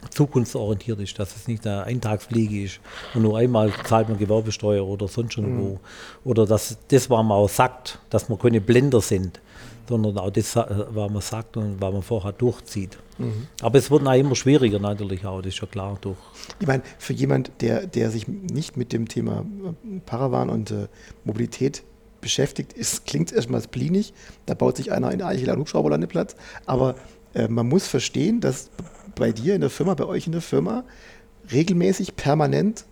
C: zukunftsorientiert ist, dass es nicht eine Eintagsfliege ist und nur einmal zahlt man Gewerbesteuer oder sonst irgendwo. Oder dass das, was man auch sagt, dass man keine Blender sind, sondern auch das, äh, was man sagt und was man vorher durchzieht. Aber es wird auch immer schwieriger natürlich auch, das ist ja klar durch.
A: Ich meine, für jemand, der, der sich nicht mit dem Thema äh, Paravan und äh, Mobilität beschäftigt, ist, klingt erstmal splinig. Da baut sich einer in Eichel einen Hubschrauberlandeplatz. Aber äh, man muss verstehen, dass bei dir in der Firma, bei euch in der Firma, regelmäßig, permanent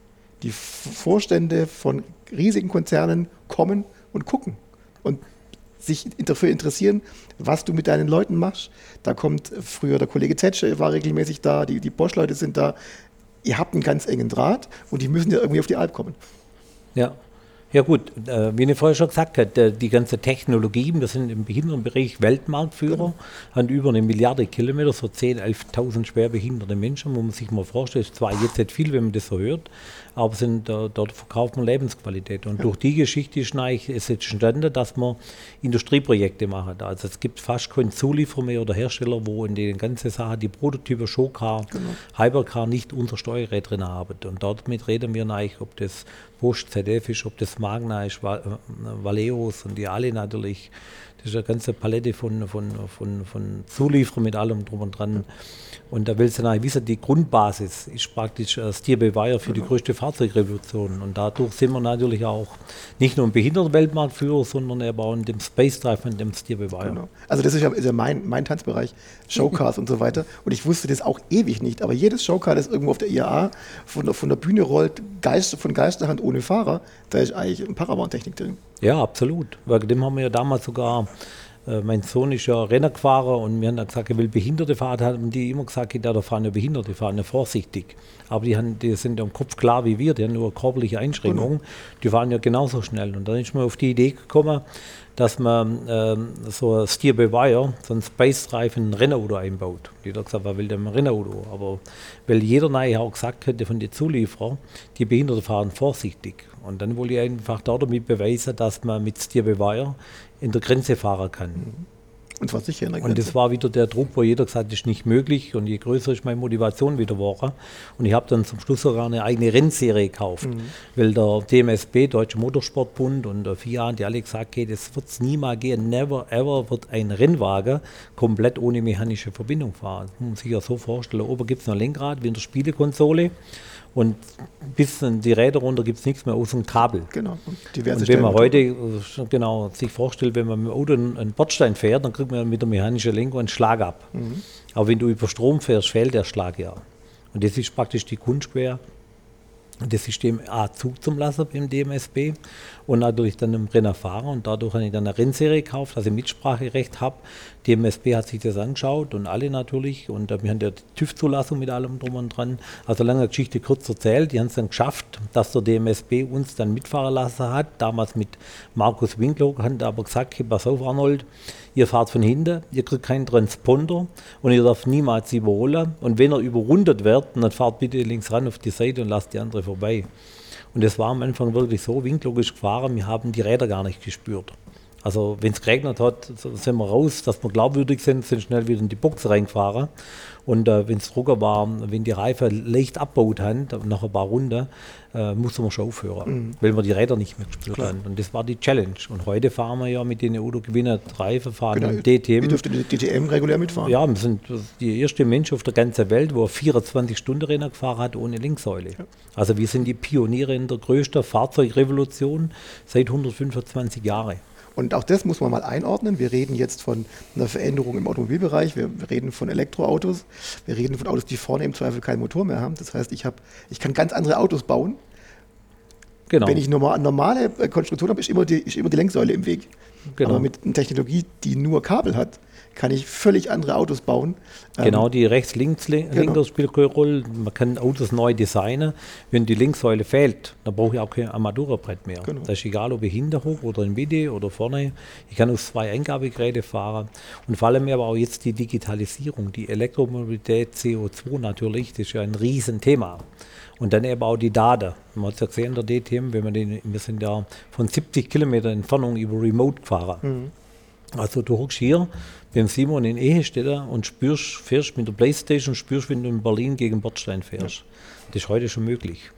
A: die Vorstände von riesigen Konzernen kommen und gucken und sich dafür interessieren, was du mit deinen Leuten machst. Da kommt früher der Kollege Zetsche, war regelmäßig da, die, die Bosch-Leute sind da. Ihr habt einen ganz engen Draht und die müssen ja irgendwie auf die Alp kommen.
C: Ja. Ja gut, äh, wie ich vorher schon gesagt habe, die ganze Technologie, wir sind im Behindertenbereich Weltmarktführer, haben über eine Milliarde Kilometer, so 10.000, 11.000 schwerbehinderte Menschen, wo man sich mal vorstellt, ist zwar jetzt nicht viel, wenn man das so hört, aber sind, äh, dort verkauft man Lebensqualität. Und durch die Geschichte ist jetzt entstanden, dass man Industrieprojekte machen. Also es gibt fast keinen Zulieferer mehr oder Hersteller, wo in den ganzen Sachen die Prototypen Showcar, Hypercar nicht unser Steuergerät drin haben. Und damit reden wir eigentlich, ob das Bosch ZF ist, ob das Magna ist, äh, Valeos und die alle natürlich. Das ist eine ganze Palette von, von, von, von Zulieferern mit allem drum und dran. Und da willst du natürlich wissen, die Grundbasis ist praktisch äh, Steer by Wire für die größte Fahrzeugrevolution. Und dadurch sind wir natürlich auch nicht nur ein Behindertenweltmarktführer, sondern eben auch in dem Space Drive und dem Wire.
A: Genau. Also das ist ja, ist ja mein, mein Tanzbereich, Showcars und so weiter. Und ich wusste das auch ewig nicht. Aber jedes Showcar, das irgendwo auf der IAA von der, von der Bühne rollt, Geist, von Geisterhand ohne Fahrer, da ist eigentlich ein Paravan-Technik drin.
C: Ja, absolut. Wegen dem haben wir ja damals sogar, mein Sohn ist ja Renner gefahren und wir haben dann gesagt, er will Behinderte fahren, haben die immer gesagt, da fahren ja Behinderte, fahren ja vorsichtig. Aber die, haben, die sind ja im Kopf klar wie wir, die haben nur körperliche Einschränkungen, die fahren ja genauso schnell. Und dann ist man auf die Idee gekommen, dass man ähm, so ein Steer by Wire, so ein Space Drive in ein Rennauto einbaut. Die hat gesagt, wer will denn ein Rennauto? Aber weil jeder nachher auch gesagt hätte von den Zulieferern, die Behinderte fahren vorsichtig. Und dann wollte ich einfach da damit beweisen, dass man mit Steer by Wire in der Grenze fahren kann.
A: Und zwar sicher in der
C: Und das war wieder der Druck, wo jeder gesagt hat, das ist nicht möglich. Und je größer ist meine Motivation wieder geworden. Und ich habe dann zum Schluss sogar eine eigene Rennserie gekauft. Weil der DMSB, Deutsche Motorsportbund und der FIA, die alle gesagt haben, das wird es nie mal gehen. Never ever wird ein Rennwagen komplett ohne mechanische Verbindung fahren. Das muss sich ja so vorstellen. Oben gibt es noch ein Lenkrad wie in der Spielekonsole. Und bis die Räder runter gibt es nichts mehr außer ein Kabel.
A: Genau. Und
C: Und wenn man heute äh, genau sich vorstellt, wenn man mit dem Auto einen Bordstein fährt, dann kriegt man mit der mechanischen Lenkung einen Schlag ab. Aber wenn du über Strom fährst, fällt der Schlag ja. Und das ist praktisch die Kunst quer, das System A Zug zum Lassen beim DMSB und natürlich dann im Renner fahren und dadurch habe ich dann eine Rennserie gekauft, dass ich Mitspracherecht habe. DMSB hat sich das angeschaut und alle natürlich und äh, wir haben ja die TÜV-Zulassung mit allem drum und dran. Also lange Geschichte kurz erzählt, die haben es dann geschafft, dass der DMSB uns dann mitfahren lassen hat, damals mit Markus Winkler, hat aber gesagt, hey, pass auf Arnold, ihr fahrt von hinten, ihr kriegt keinen Transponder und ihr dürft niemals überholen und wenn er überrundet wird, dann fahrt bitte links ran auf die Seite und lasst die andere vorbei. Und das war am Anfang wirklich so, winklogisch gefahren, wir haben die Räder gar nicht gespürt. Also wenn es geregnet hat, sind wir raus, dass wir glaubwürdig sind, sind schnell wieder in die Box reingefahren. Und äh, wenn es Drucker war, wenn die Reifen leicht abbaut haben, nach ein paar Runden, äh, mussten wir schon aufhören, weil wir die Räder nicht mehr gespürt haben. Und das war die Challenge. Und heute fahren wir ja mit den Auto Gewinner Reifen, fahren
A: Genau,
C: DTM.
A: Ihr dürft die DTM regulär mitfahren.
C: Ja, wir sind die erste Mensch auf der ganzen Welt, wo 24-Stunden-Rennen gefahren hat ohne Linksäule. Also wir sind die Pioniere in der größten Fahrzeugrevolution seit 125 Jahren.
A: Und auch das muss man mal einordnen. Wir reden jetzt von einer Veränderung im Automobilbereich. Wir, wir reden von Elektroautos. Wir reden von Autos, die vorne im Zweifel keinen Motor mehr haben. Das heißt, ich, hab, ich kann ganz andere Autos bauen.
C: Genau.
A: Wenn ich normal, normale äh, Konstruktion habe, ist immer, die, ist immer die Lenksäule im Weg.
C: Genau.
A: Aber mit einer Technologie, die nur Kabel hat, kann ich völlig andere Autos bauen. Ähm,
C: Genau, die Rechts-Links-Lenker
A: Genau.
C: Man kann Autos neu designen. Wenn die Linksäule fehlt, dann brauche ich auch kein Armaturenbrett mehr.
A: Genau.
C: Das ist egal, ob ich hinter hoch oder in Mitte oder vorne. Ich kann auf zwei Eingabegeräte fahren. Und vor allem aber auch jetzt die Digitalisierung, die Elektromobilität, CO2 natürlich, das ist ja ein Riesenthema. Und dann eben auch die Daten. Man hat es ja gesehen, der DTM, wenn man den, wir sind ja von 70 Kilometer Entfernung über Remote gefahren. Also du hockst hier beim Simon in Ehestetter und spürst, fährst mit der Playstation, spürst, wenn du in Berlin gegen Bordstein fährst. Das ist heute schon möglich.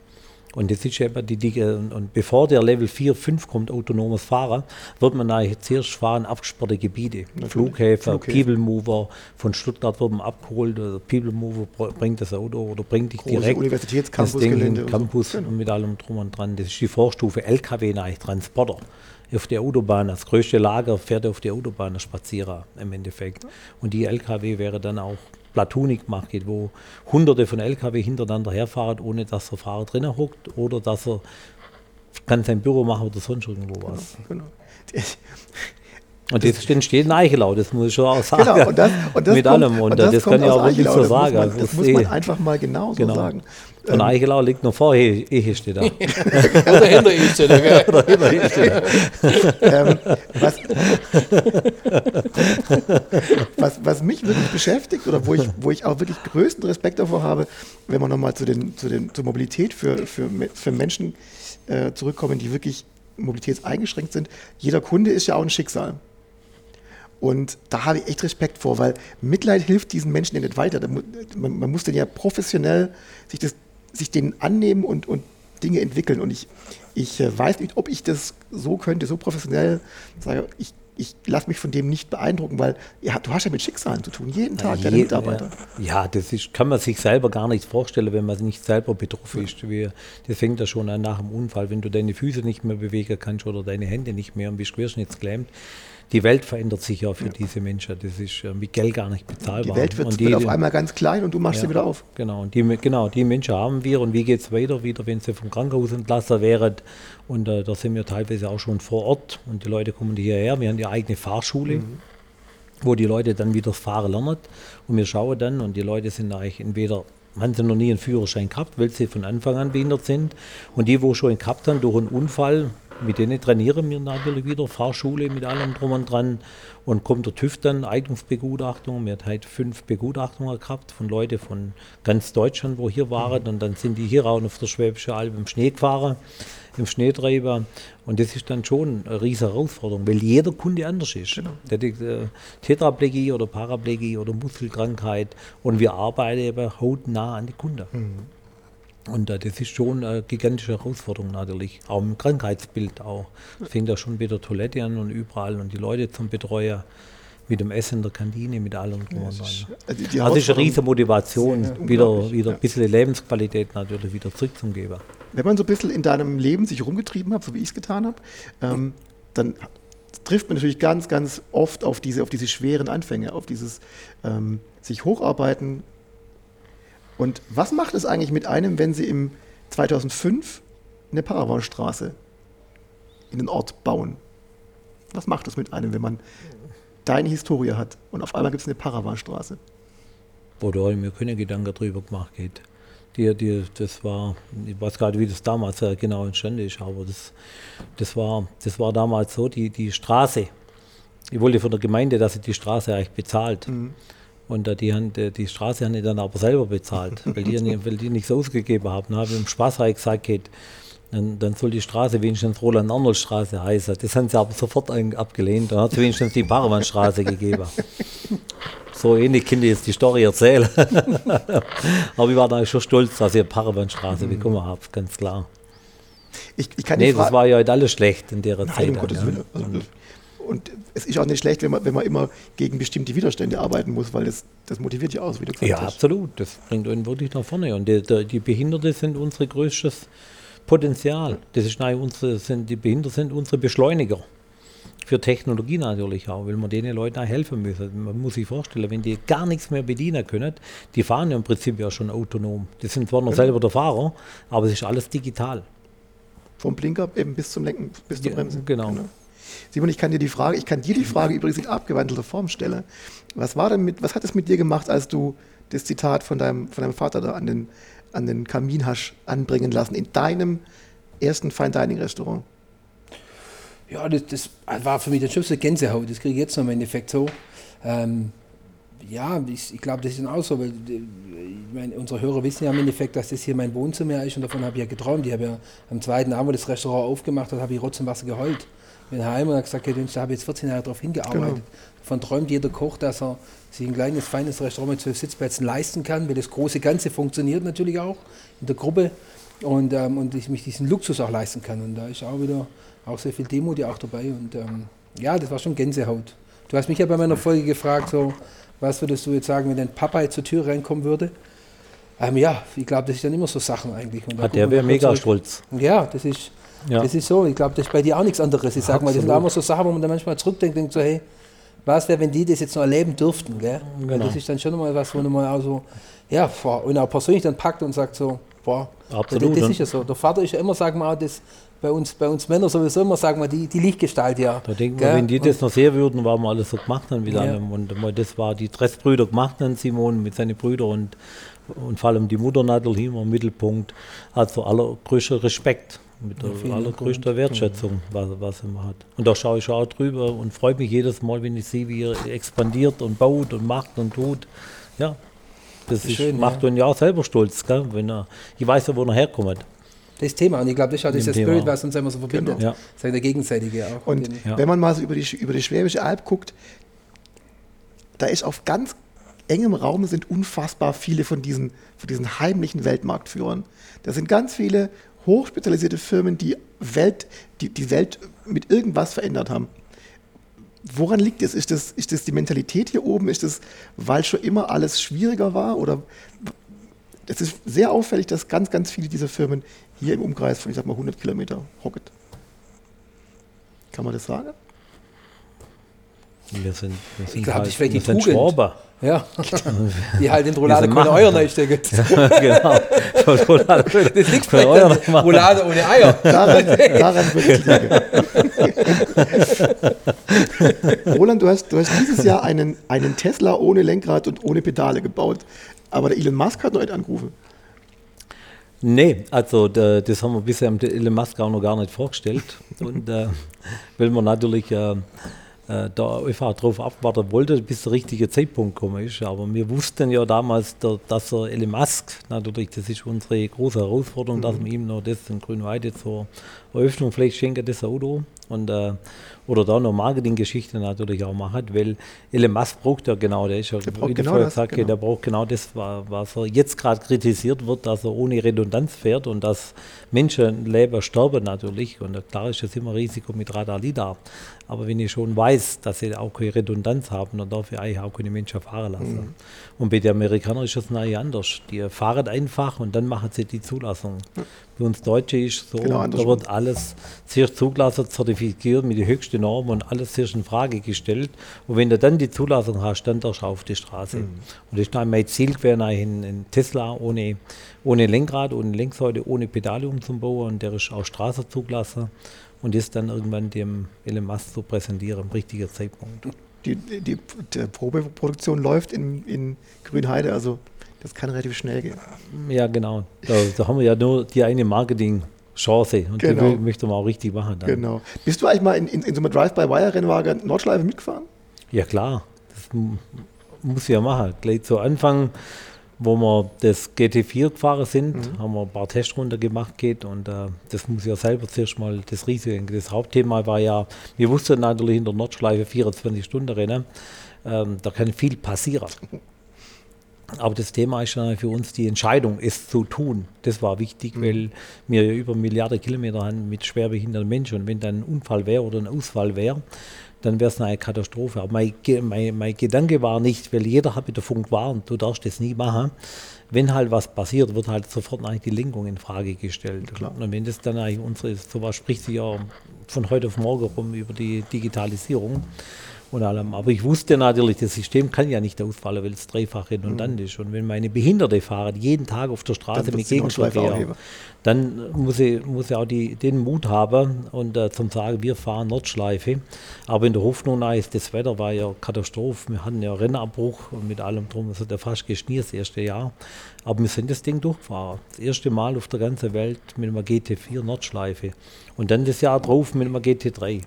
C: Und das ist eben die Dicke. Und, und bevor der Level 4, 5 kommt, autonomes Fahren, wird man eigentlich zuerst fahren, abgesperrte Gebiete. Flughäfen,
A: Flughäfen.
C: People Mover, von Stuttgart wird man abgeholt, oder People Mover br- bringt das Auto oder bringt dich
A: Große
C: direkt
A: Universitätscampusgelände
C: das Ding
A: und so.
C: Campus
A: Genau.
C: mit allem drum und dran. Das ist die Vorstufe LKW nach Transporter. Auf der Autobahn, das größte Lager fährt auf der Autobahn, der Spazierer im Endeffekt. Und die LKW wäre dann auch Platonik geht, wo hunderte von LKW hintereinander herfahren, ohne dass der Fahrer drinnen hockt oder dass er kann sein Büro machen oder sonst irgendwo was.
A: Genau.
C: Und das entsteht in Eichelau, das muss ich schon auch sagen.
A: Genau, und das, und das
C: Mit
A: kommt,
C: allem. Und,
A: und
C: das,
A: kommt
C: kann ich auch wirklich so
A: das muss
C: sagen.
A: Man,
C: Also
A: das
C: das
A: muss man einfach mal genau so
C: Genau.
A: sagen.
C: Von Eichelau liegt noch vor Ehe steht da.
B: Oder hinter ihm steht er, gell?
A: ähm, was, was, was mich wirklich beschäftigt oder wo ich, wo ich auch wirklich größten Respekt davor habe, wenn wir nochmal zu den, zu den, zur Mobilität für, für, für Menschen äh, zurückkommen, die wirklich mobilitätseingeschränkt sind. Jeder Kunde ist ja auch ein Schicksal. Und da habe ich echt Respekt vor, weil Mitleid hilft diesen Menschen ja nicht weiter. Man, man muss dann ja professionell sich, das, sich denen annehmen und, und Dinge entwickeln. Und ich, ich äh, weiß nicht, ob ich das so könnte, so professionell sage, ich, ich lasse mich von dem nicht beeindrucken, weil ja, du hast ja mit Schicksalen zu tun, jeden Tag, deine
C: Je-
A: Mitarbeiter.
C: Ja, das ist, kann man sich selber gar nicht vorstellen, wenn man nicht selber betroffen ist. Wie, das fängt ja schon an nach dem Unfall, wenn du deine Füße nicht mehr bewegen kannst oder deine Hände nicht mehr und bist querschnittsgelähmt. Die Welt verändert sich ja für diese Menschen. Das ist mit Geld gar nicht bezahlbar.
A: Die Welt wird,
C: und
A: wird auf einmal ganz klein und du machst sie wieder auf.
C: Genau, und die, genau, die Menschen haben wir und wie geht es weiter, wieder, wenn sie vom Krankenhaus entlassen wären. Und äh, da sind wir teilweise auch schon vor Ort und die Leute kommen hierher. Wir haben die eigene Fahrschule, wo die Leute dann wieder Fahren lernen. Und wir schauen dann und die Leute sind eigentlich entweder, haben sie noch nie einen Führerschein gehabt, weil sie von Anfang an behindert sind. Und die, wo schon einen gehabt haben durch einen Unfall, mit denen trainieren wir natürlich wieder, Fahrschule mit allem drum und dran. Und kommt der TÜV dann, Eignungsbegutachtung. Wir haben halt fünf Begutachtungen gehabt von Leuten von ganz Deutschland, wo hier waren. Und dann sind die hier auch auf der Schwäbische Alb im Schnee gefahren. im Schneetreiber. Und das ist dann schon eine riesige Herausforderung, weil jeder Kunde anders ist.
A: Genau.
C: Der hat äh, Tetraplegie oder Paraplegie oder Muskelkrankheit und wir arbeiten eben hautnah an die Kunden. Und äh, das ist schon eine gigantische Herausforderung natürlich, auch im Krankheitsbild auch. Es fängt ja schon bei der Toilette an und überall und die Leute zum Betreuen mit dem Essen in der Kantine, mit allem drum und dran.
A: Also die
C: Also es ist eine riesige Motivation, wieder, wieder ein bisschen Lebensqualität natürlich wieder zurückzugeben.
A: Wenn man so ein bisschen in deinem Leben sich rumgetrieben hat, so wie ich es getan habe, ähm, dann trifft man natürlich ganz, ganz oft auf diese, auf diese schweren Anfänge, auf dieses ähm, sich hocharbeiten. Und was macht es eigentlich mit einem, wenn Sie im 2005 eine Paravanstraße in den Ort bauen? Was macht es mit einem, wenn man deine Historie hat und auf einmal gibt es eine Paravanstraße?
C: Oder habe ich mir keine Gedanken darüber gemacht geht. Die, die, das war, ich weiß gar nicht, wie das damals äh, genau entstanden ist, aber das, das, war, das war damals so, die, die Straße. Ich wollte von der Gemeinde, dass sie die Straße eigentlich bezahlt. Und die, haben, die, Straße haben die dann aber selber bezahlt, weil die, weil die nichts ausgegeben haben. Habe ich im Spaß ich gesagt, geht, dann, dann soll die Straße wenigstens Roland-Arnold-Straße heißen. Das haben sie aber sofort abgelehnt. Dann hat sie wenigstens die Paramannstraße gegeben. So ähnlich kann ich jetzt die Story erzählen. aber ich war da schon stolz, dass ich eine Paramannstraße bekommen habe, ganz klar.
A: Ich, ich
C: Nee, das war ja nicht alles schlecht in der
A: Nein,
C: Zeit.
A: um Gottes
C: ja.
A: Willen. Also, und es ist auch nicht schlecht, wenn man, wenn man immer gegen bestimmte Widerstände arbeiten muss, weil das, das motiviert ja aus, wie du gesagt
C: Ja,
A: hast.
C: absolut. Das bringt einen wirklich nach vorne. Und die, die, Behinderte sind unser größtes Potenzial. Das ist unsere, sind, die Behinderten sind unsere Beschleuniger. Für Technologie natürlich auch, weil man denen Leuten auch helfen müssen. Man muss sich vorstellen, wenn die gar nichts mehr bedienen können, die fahren ja im Prinzip ja schon autonom. Die sind zwar noch selber der Fahrer, aber es ist alles digital.
A: Vom Blinker eben bis zum Lenken, bis zur
C: Ja,
A: Bremse.
C: genau.
A: Simon, ich kann dir die Frage, ich kann dir die Frage übrigens in abgewandelter Form stellen. Was war denn mit, was hat es mit dir gemacht, als du das Zitat von deinem, von deinem Vater da an den, an den Kamin hast anbringen lassen in deinem ersten Fine Dining Restaurant?
B: Ja, das, das war für mich so eine Gänsehaut. Das kriege ich jetzt noch im Endeffekt so. Ähm, ja, ich, ich glaube, das ist dann auch so, weil äh, ich meine, unsere Hörer wissen ja im Endeffekt, dass das hier mein Wohnzimmer ist und davon habe ich ja geträumt. Ich habe ja am zweiten Abend, wo das Restaurant aufgemacht hat, habe ich Rotz und Wasser geheult. Bin heim und habe gesagt, hey, Mensch, da habe ich jetzt 14 Jahre darauf hingearbeitet.
A: Genau.
B: Davon träumt jeder Koch, dass er sich ein kleines, feines Restaurant mit zwölf Sitzplätzen leisten kann, weil das große Ganze funktioniert natürlich auch in der Gruppe und, ähm, und ich mich diesen Luxus auch leisten kann. Und da ist auch wieder auch sehr viel Demo die auch dabei. Und ähm, ja, das war schon Gänsehaut. Du hast mich ja bei meiner Folge gefragt, so, was würdest du jetzt sagen, wenn dein Papa jetzt zur Tür reinkommen würde? Ähm, ja, ich glaube, das sind dann immer so Sachen eigentlich. Und da
C: Hat der wäre
B: dann
C: mega
B: zurück.
C: stolz.
B: Ja, das ist,
C: Ja.
B: das ist so. Ich glaube, das ist bei dir auch nichts anderes. Ich sag mal, das sind auch immer so Sachen, wo man dann manchmal zurückdenkt und denkt so, hey, was wäre, wenn die das jetzt noch erleben dürften, gell? Weil
C: Genau.
B: Das ist dann schon mal was, wo man auch so, ja, und auch persönlich dann packt und sagt so, boah,
C: Absolut,
B: das, das
C: und-
B: ist ja so. Der Vater ist ja immer, sagen wir auch, das, bei uns, bei uns Männern sowieso immer, sagen wir, die, die Lichtgestalt, ja.
C: Da denken wir, wenn die das noch sehen würden, was wir alles so gemacht haben, wie
B: Ja.
C: lange. Und mal das war die Dressbrüder gemacht haben, Simon mit seinen Brüdern und, und vor allem die Mutter natürlich immer im Mittelpunkt. Also allergrößter Respekt, mit
B: Dank.
C: allergrößter Wertschätzung, was, was er macht. Und da schaue ich auch drüber und freue mich jedes Mal, wenn ich sehe, wie er expandiert und baut und macht und tut. Ja, das ist,
B: schön,
C: macht
B: ja.
C: ihn ja auch selber stolz, gell? wenn er, ich weiß ja, wo er herkommt.
B: Das Thema. Und ich glaube, das ist auch das
C: Dem
B: Spirit, was uns immer so verbindet.
C: Genau. Ja.
B: Das ist der gegenseitige auch.
A: Und
C: Ja.
A: wenn man mal so über die, über die Schwäbische Alb guckt, da ist auf ganz engem Raum sind unfassbar viele von diesen, von diesen heimlichen Weltmarktführern. Da sind ganz viele hochspezialisierte Firmen, die Welt, die, die Welt mit irgendwas verändert haben. Woran liegt es? Ist das, ist das die Mentalität hier oben? Ist das, weil schon immer alles schwieriger war? Oder es ist sehr auffällig, dass ganz, ganz viele dieser Firmen hier im Umkreis von, ich sag mal, 100 Kilometer hocket. Kann man das sagen?
C: Wir sind, wir sind,
B: glaub, das ist vielleicht
C: wir
B: die
C: sind
B: Tugend.
C: Schwaber.
B: Ja, die halt in Roulade keine. Eier reinstecken.
C: genau. Das
B: Das liegt
C: Für machen.
B: Roulade ohne Eier.
A: Daran, daran wird es liegen. Roland, du hast, du hast dieses Jahr einen, einen Tesla ohne Lenkrad und ohne Pedale gebaut. Aber der Elon Musk hat noch nicht angerufen.
C: Nee, also da, das haben wir bisher im Elon Musk auch noch gar nicht vorgestellt. Und äh, weil wir natürlich äh, äh, da einfach darauf abwarten wollte, bis der richtige Zeitpunkt gekommen ist. Aber wir wussten ja damals, dass er Elon Musk, natürlich, das ist unsere große Herausforderung, mhm. dass wir ihm noch das in Grünweide zur Eröffnung vielleicht schenken, das Auto. Und, äh, oder da noch Marketinggeschichte natürlich auch macht, weil Elon Musk braucht ja genau, der ist ja,
A: der wie genau das,
C: genau. der braucht genau das, was er jetzt gerade kritisiert wird, dass er ohne Redundanz fährt und dass Menschenleben sterben natürlich. Und klar ist das immer Risiko mit Radar-Lidar. Aber wenn ich schon weiß, dass sie auch keine Redundanz haben, dann darf ich eigentlich auch keine Menschen fahren lassen. Mhm. Und bei den Amerikanern ist das nahe anders. Die fahren einfach und dann machen sie die Zulassung. Mhm. Bei uns Deutsche ist so, genau, da wird alles zuerst zugelassen, zertifiziert mit den höchsten Normen und alles zuerst in Frage gestellt. Und wenn du dann die Zulassung hast, dann darfst du auf die Straße. Mhm. Und das ist mein Ziel gewesen, in, in Tesla ohne, ohne Lenkrad, ohne Lenksäule, ohne Pedale umzubauen. Und der ist auch Straße zugelassen und das dann irgendwann dem Musk zu präsentieren, im richtigen Zeitpunkt.
A: Die, die, die Probeproduktion läuft in, in Grünheide, also das kann relativ schnell gehen.
C: Ja, genau. Da, da haben wir ja nur die eine Marketing-Chance und genau. die möchten wir auch richtig machen.
A: Dann. Genau. Bist du eigentlich mal in, in, in so einem Drive-by-Wire-Rennwagen Nordschleife mitgefahren?
C: Ja, klar. Das muss ich ja machen. Gleich zu Anfang wo wir das GT4 gefahren sind, mhm. haben wir ein paar Testrunden gemacht geht und äh, das muss ja selber zuerst mal das Risiko. Das Hauptthema war ja, wir wussten natürlich in der Nordschleife 24 Stunden Rennen, ähm, da kann viel passieren. Aber das Thema ist dann für uns die Entscheidung, es zu tun. Das war wichtig, mhm. weil wir ja über Milliarden Kilometer haben mit schwerbehinderten Menschen und wenn dann ein Unfall wäre oder ein Ausfall wäre, dann wäre es eine Katastrophe. Aber mein, mein, mein, Gedanke war nicht, weil jeder hat mit der Funk warnt, du darfst das nie machen. Wenn halt was passiert, wird halt sofort eigentlich die Lenkung in Frage gestellt. Klar. Und wenn das dann eigentlich unsere, sowas spricht sich ja von heute auf morgen rum über die Digitalisierung und allem. Aber ich wusste natürlich, das System kann ja nicht ausfallen, weil es dreifach redundant mhm. ist. Und wenn meine Behinderte fahren, jeden Tag auf der Straße mit Gegenverkehr, dann muss ich, muss ich auch die, den Mut haben und äh, zum sagen, wir fahren Nordschleife. Aber in der Hoffnung, na, ist das Wetter war ja Katastrophe. Wir hatten ja Rennabbruch und mit allem drum, es hat ja fast geschniert das erste Jahr. Aber wir sind das Ding durchgefahren. Das erste Mal auf der ganzen Welt mit einem GT4 Nordschleife. Und dann das Jahr drauf mit einem GT3.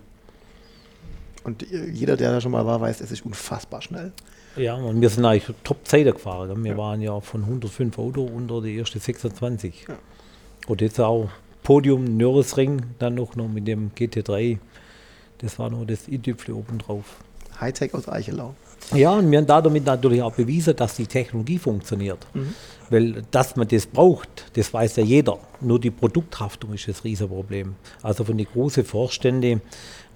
A: Und jeder, der da schon mal war, weiß, es ist unfassbar schnell.
C: Ja, und wir sind eigentlich Top-Zeiten gefahren. Wir ja. waren ja von 105 Auto unter die erste 26. Ja. Und jetzt auch Podium Nürresring, dann noch, noch mit dem GT3. Das war nur das i-Tüpfel obendrauf.
A: Hightech aus Eichelau.
C: Ja, und wir haben damit natürlich auch bewiesen, dass die Technologie funktioniert. Mhm. Weil, dass man das braucht, das weiß ja jeder. Nur die Produkthaftung ist das Riesenproblem. Also von den großen Vorständen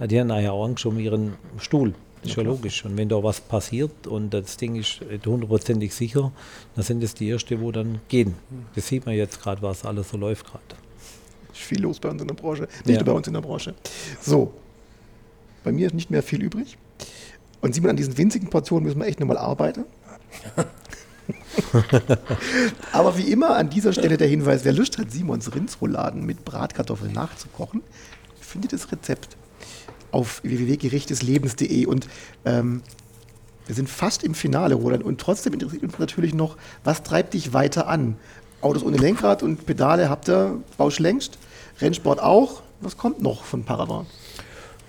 C: die haben nachher auch Angst um ihren Stuhl. Das ist ja logisch. Und wenn da was passiert und das Ding ist hundertprozentig sicher, dann sind es die Ersten, wo dann gehen. Das sieht man jetzt gerade, was alles so läuft gerade.
A: Ist viel los bei uns in der Branche. Nicht ja. nur bei uns in der Branche. So, bei mir ist nicht mehr viel übrig. Und Simon, an diesen winzigen Portionen müssen wir echt nochmal arbeiten. Aber wie immer an dieser Stelle der Hinweis, wer Lust hat, Simons Rindsrouladen mit Bratkartoffeln nachzukochen, findet das Rezept auf www.gerichteslebens.de und ähm, wir sind fast im Finale, Roland, und trotzdem interessiert uns natürlich noch, was treibt dich weiter an? Autos ohne Lenkrad und Pedale habt ihr, Bausch längst, Rennsport auch. Was kommt noch von Paravan?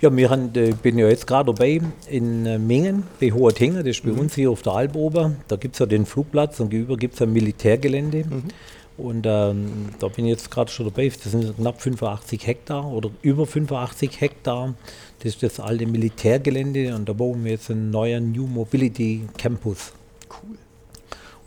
C: Ja, wir haben, äh, bin ja jetzt gerade dabei in äh, Mengen, bei Hoher Tinge, das ist bei mhm. uns hier auf der Alp oben. Da gibt es ja den Flugplatz und gegenüber gibt es ein Militärgelände. Mhm. Und ähm, da bin ich jetzt gerade schon dabei. Das sind knapp 85 Hektar oder über 85 Hektar. Das ist das alte Militärgelände und da bauen wir jetzt einen neuen New Mobility Campus.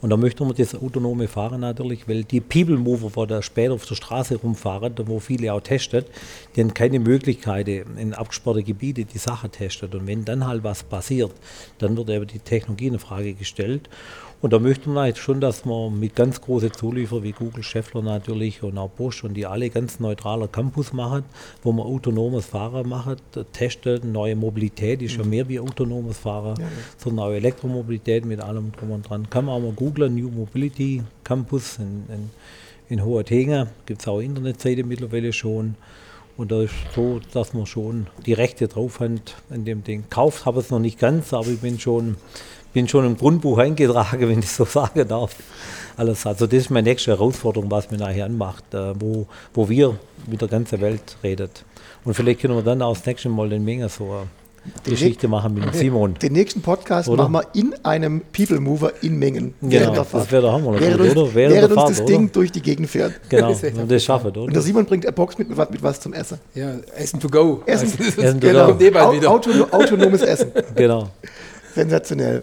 C: Und da möchten wir das autonome Fahren natürlich, weil die People Mover, die da später auf der Straße rumfahren, wo viele auch testet, die haben keine Möglichkeit, in abgesperrte Gebiete die Sache testet. Und wenn dann halt was passiert, dann wird eben die Technologie in Frage gestellt. Und da möchte man halt schon, dass man mit ganz großen Zulieferern wie Google, Scheffler natürlich und auch Bosch und die alle ganz neutraler Campus machen, wo man autonomes Fahren macht, testet, neue Mobilität ist ja mhm. mehr wie autonomes Fahren, ja, ja. sondern auch Elektromobilität mit allem drum und dran. Kann man auch mal googlen, New Mobility Campus in, in, in Hohertegen, gibt es auch Internetseite mittlerweile schon. Und da ist so, dass man schon die Rechte drauf hat an dem Ding. Kauft habe ich es noch nicht ganz, aber ich bin schon bin schon im Grundbuch eingetragen, wenn ich so sagen darf. Alles. Also das ist meine nächste Herausforderung, was mir nachher anmacht, äh, wo, wo wir mit der ganzen Welt redet. Und vielleicht können wir dann auch das nächste Mal den Menge so Geschichte machen mit dem Simon.
A: Den nächsten Podcast
C: Oder?
A: machen wir in einem People Mover in Mengen.
C: Genau,
A: während der
C: das wäre der Hammer,
A: Während
C: oder?
A: uns,
C: Während
A: während
C: der
A: uns
C: Fahrt,
A: das
C: oder?
A: Ding durch die Gegend fährt.
C: Genau,
B: Das
C: wenn das schaffen,
A: Und der
C: oder?
A: Simon bringt eine Box mit, mit, was- mit was zum Essen.
B: Ja, Essen to go.
A: Essen,
B: Also,
C: Essen to
A: genau.
C: go.
B: kommt eh bald
A: Au-
B: wieder.
A: Autono autonomes Essen.
C: Genau.
A: Sensationell.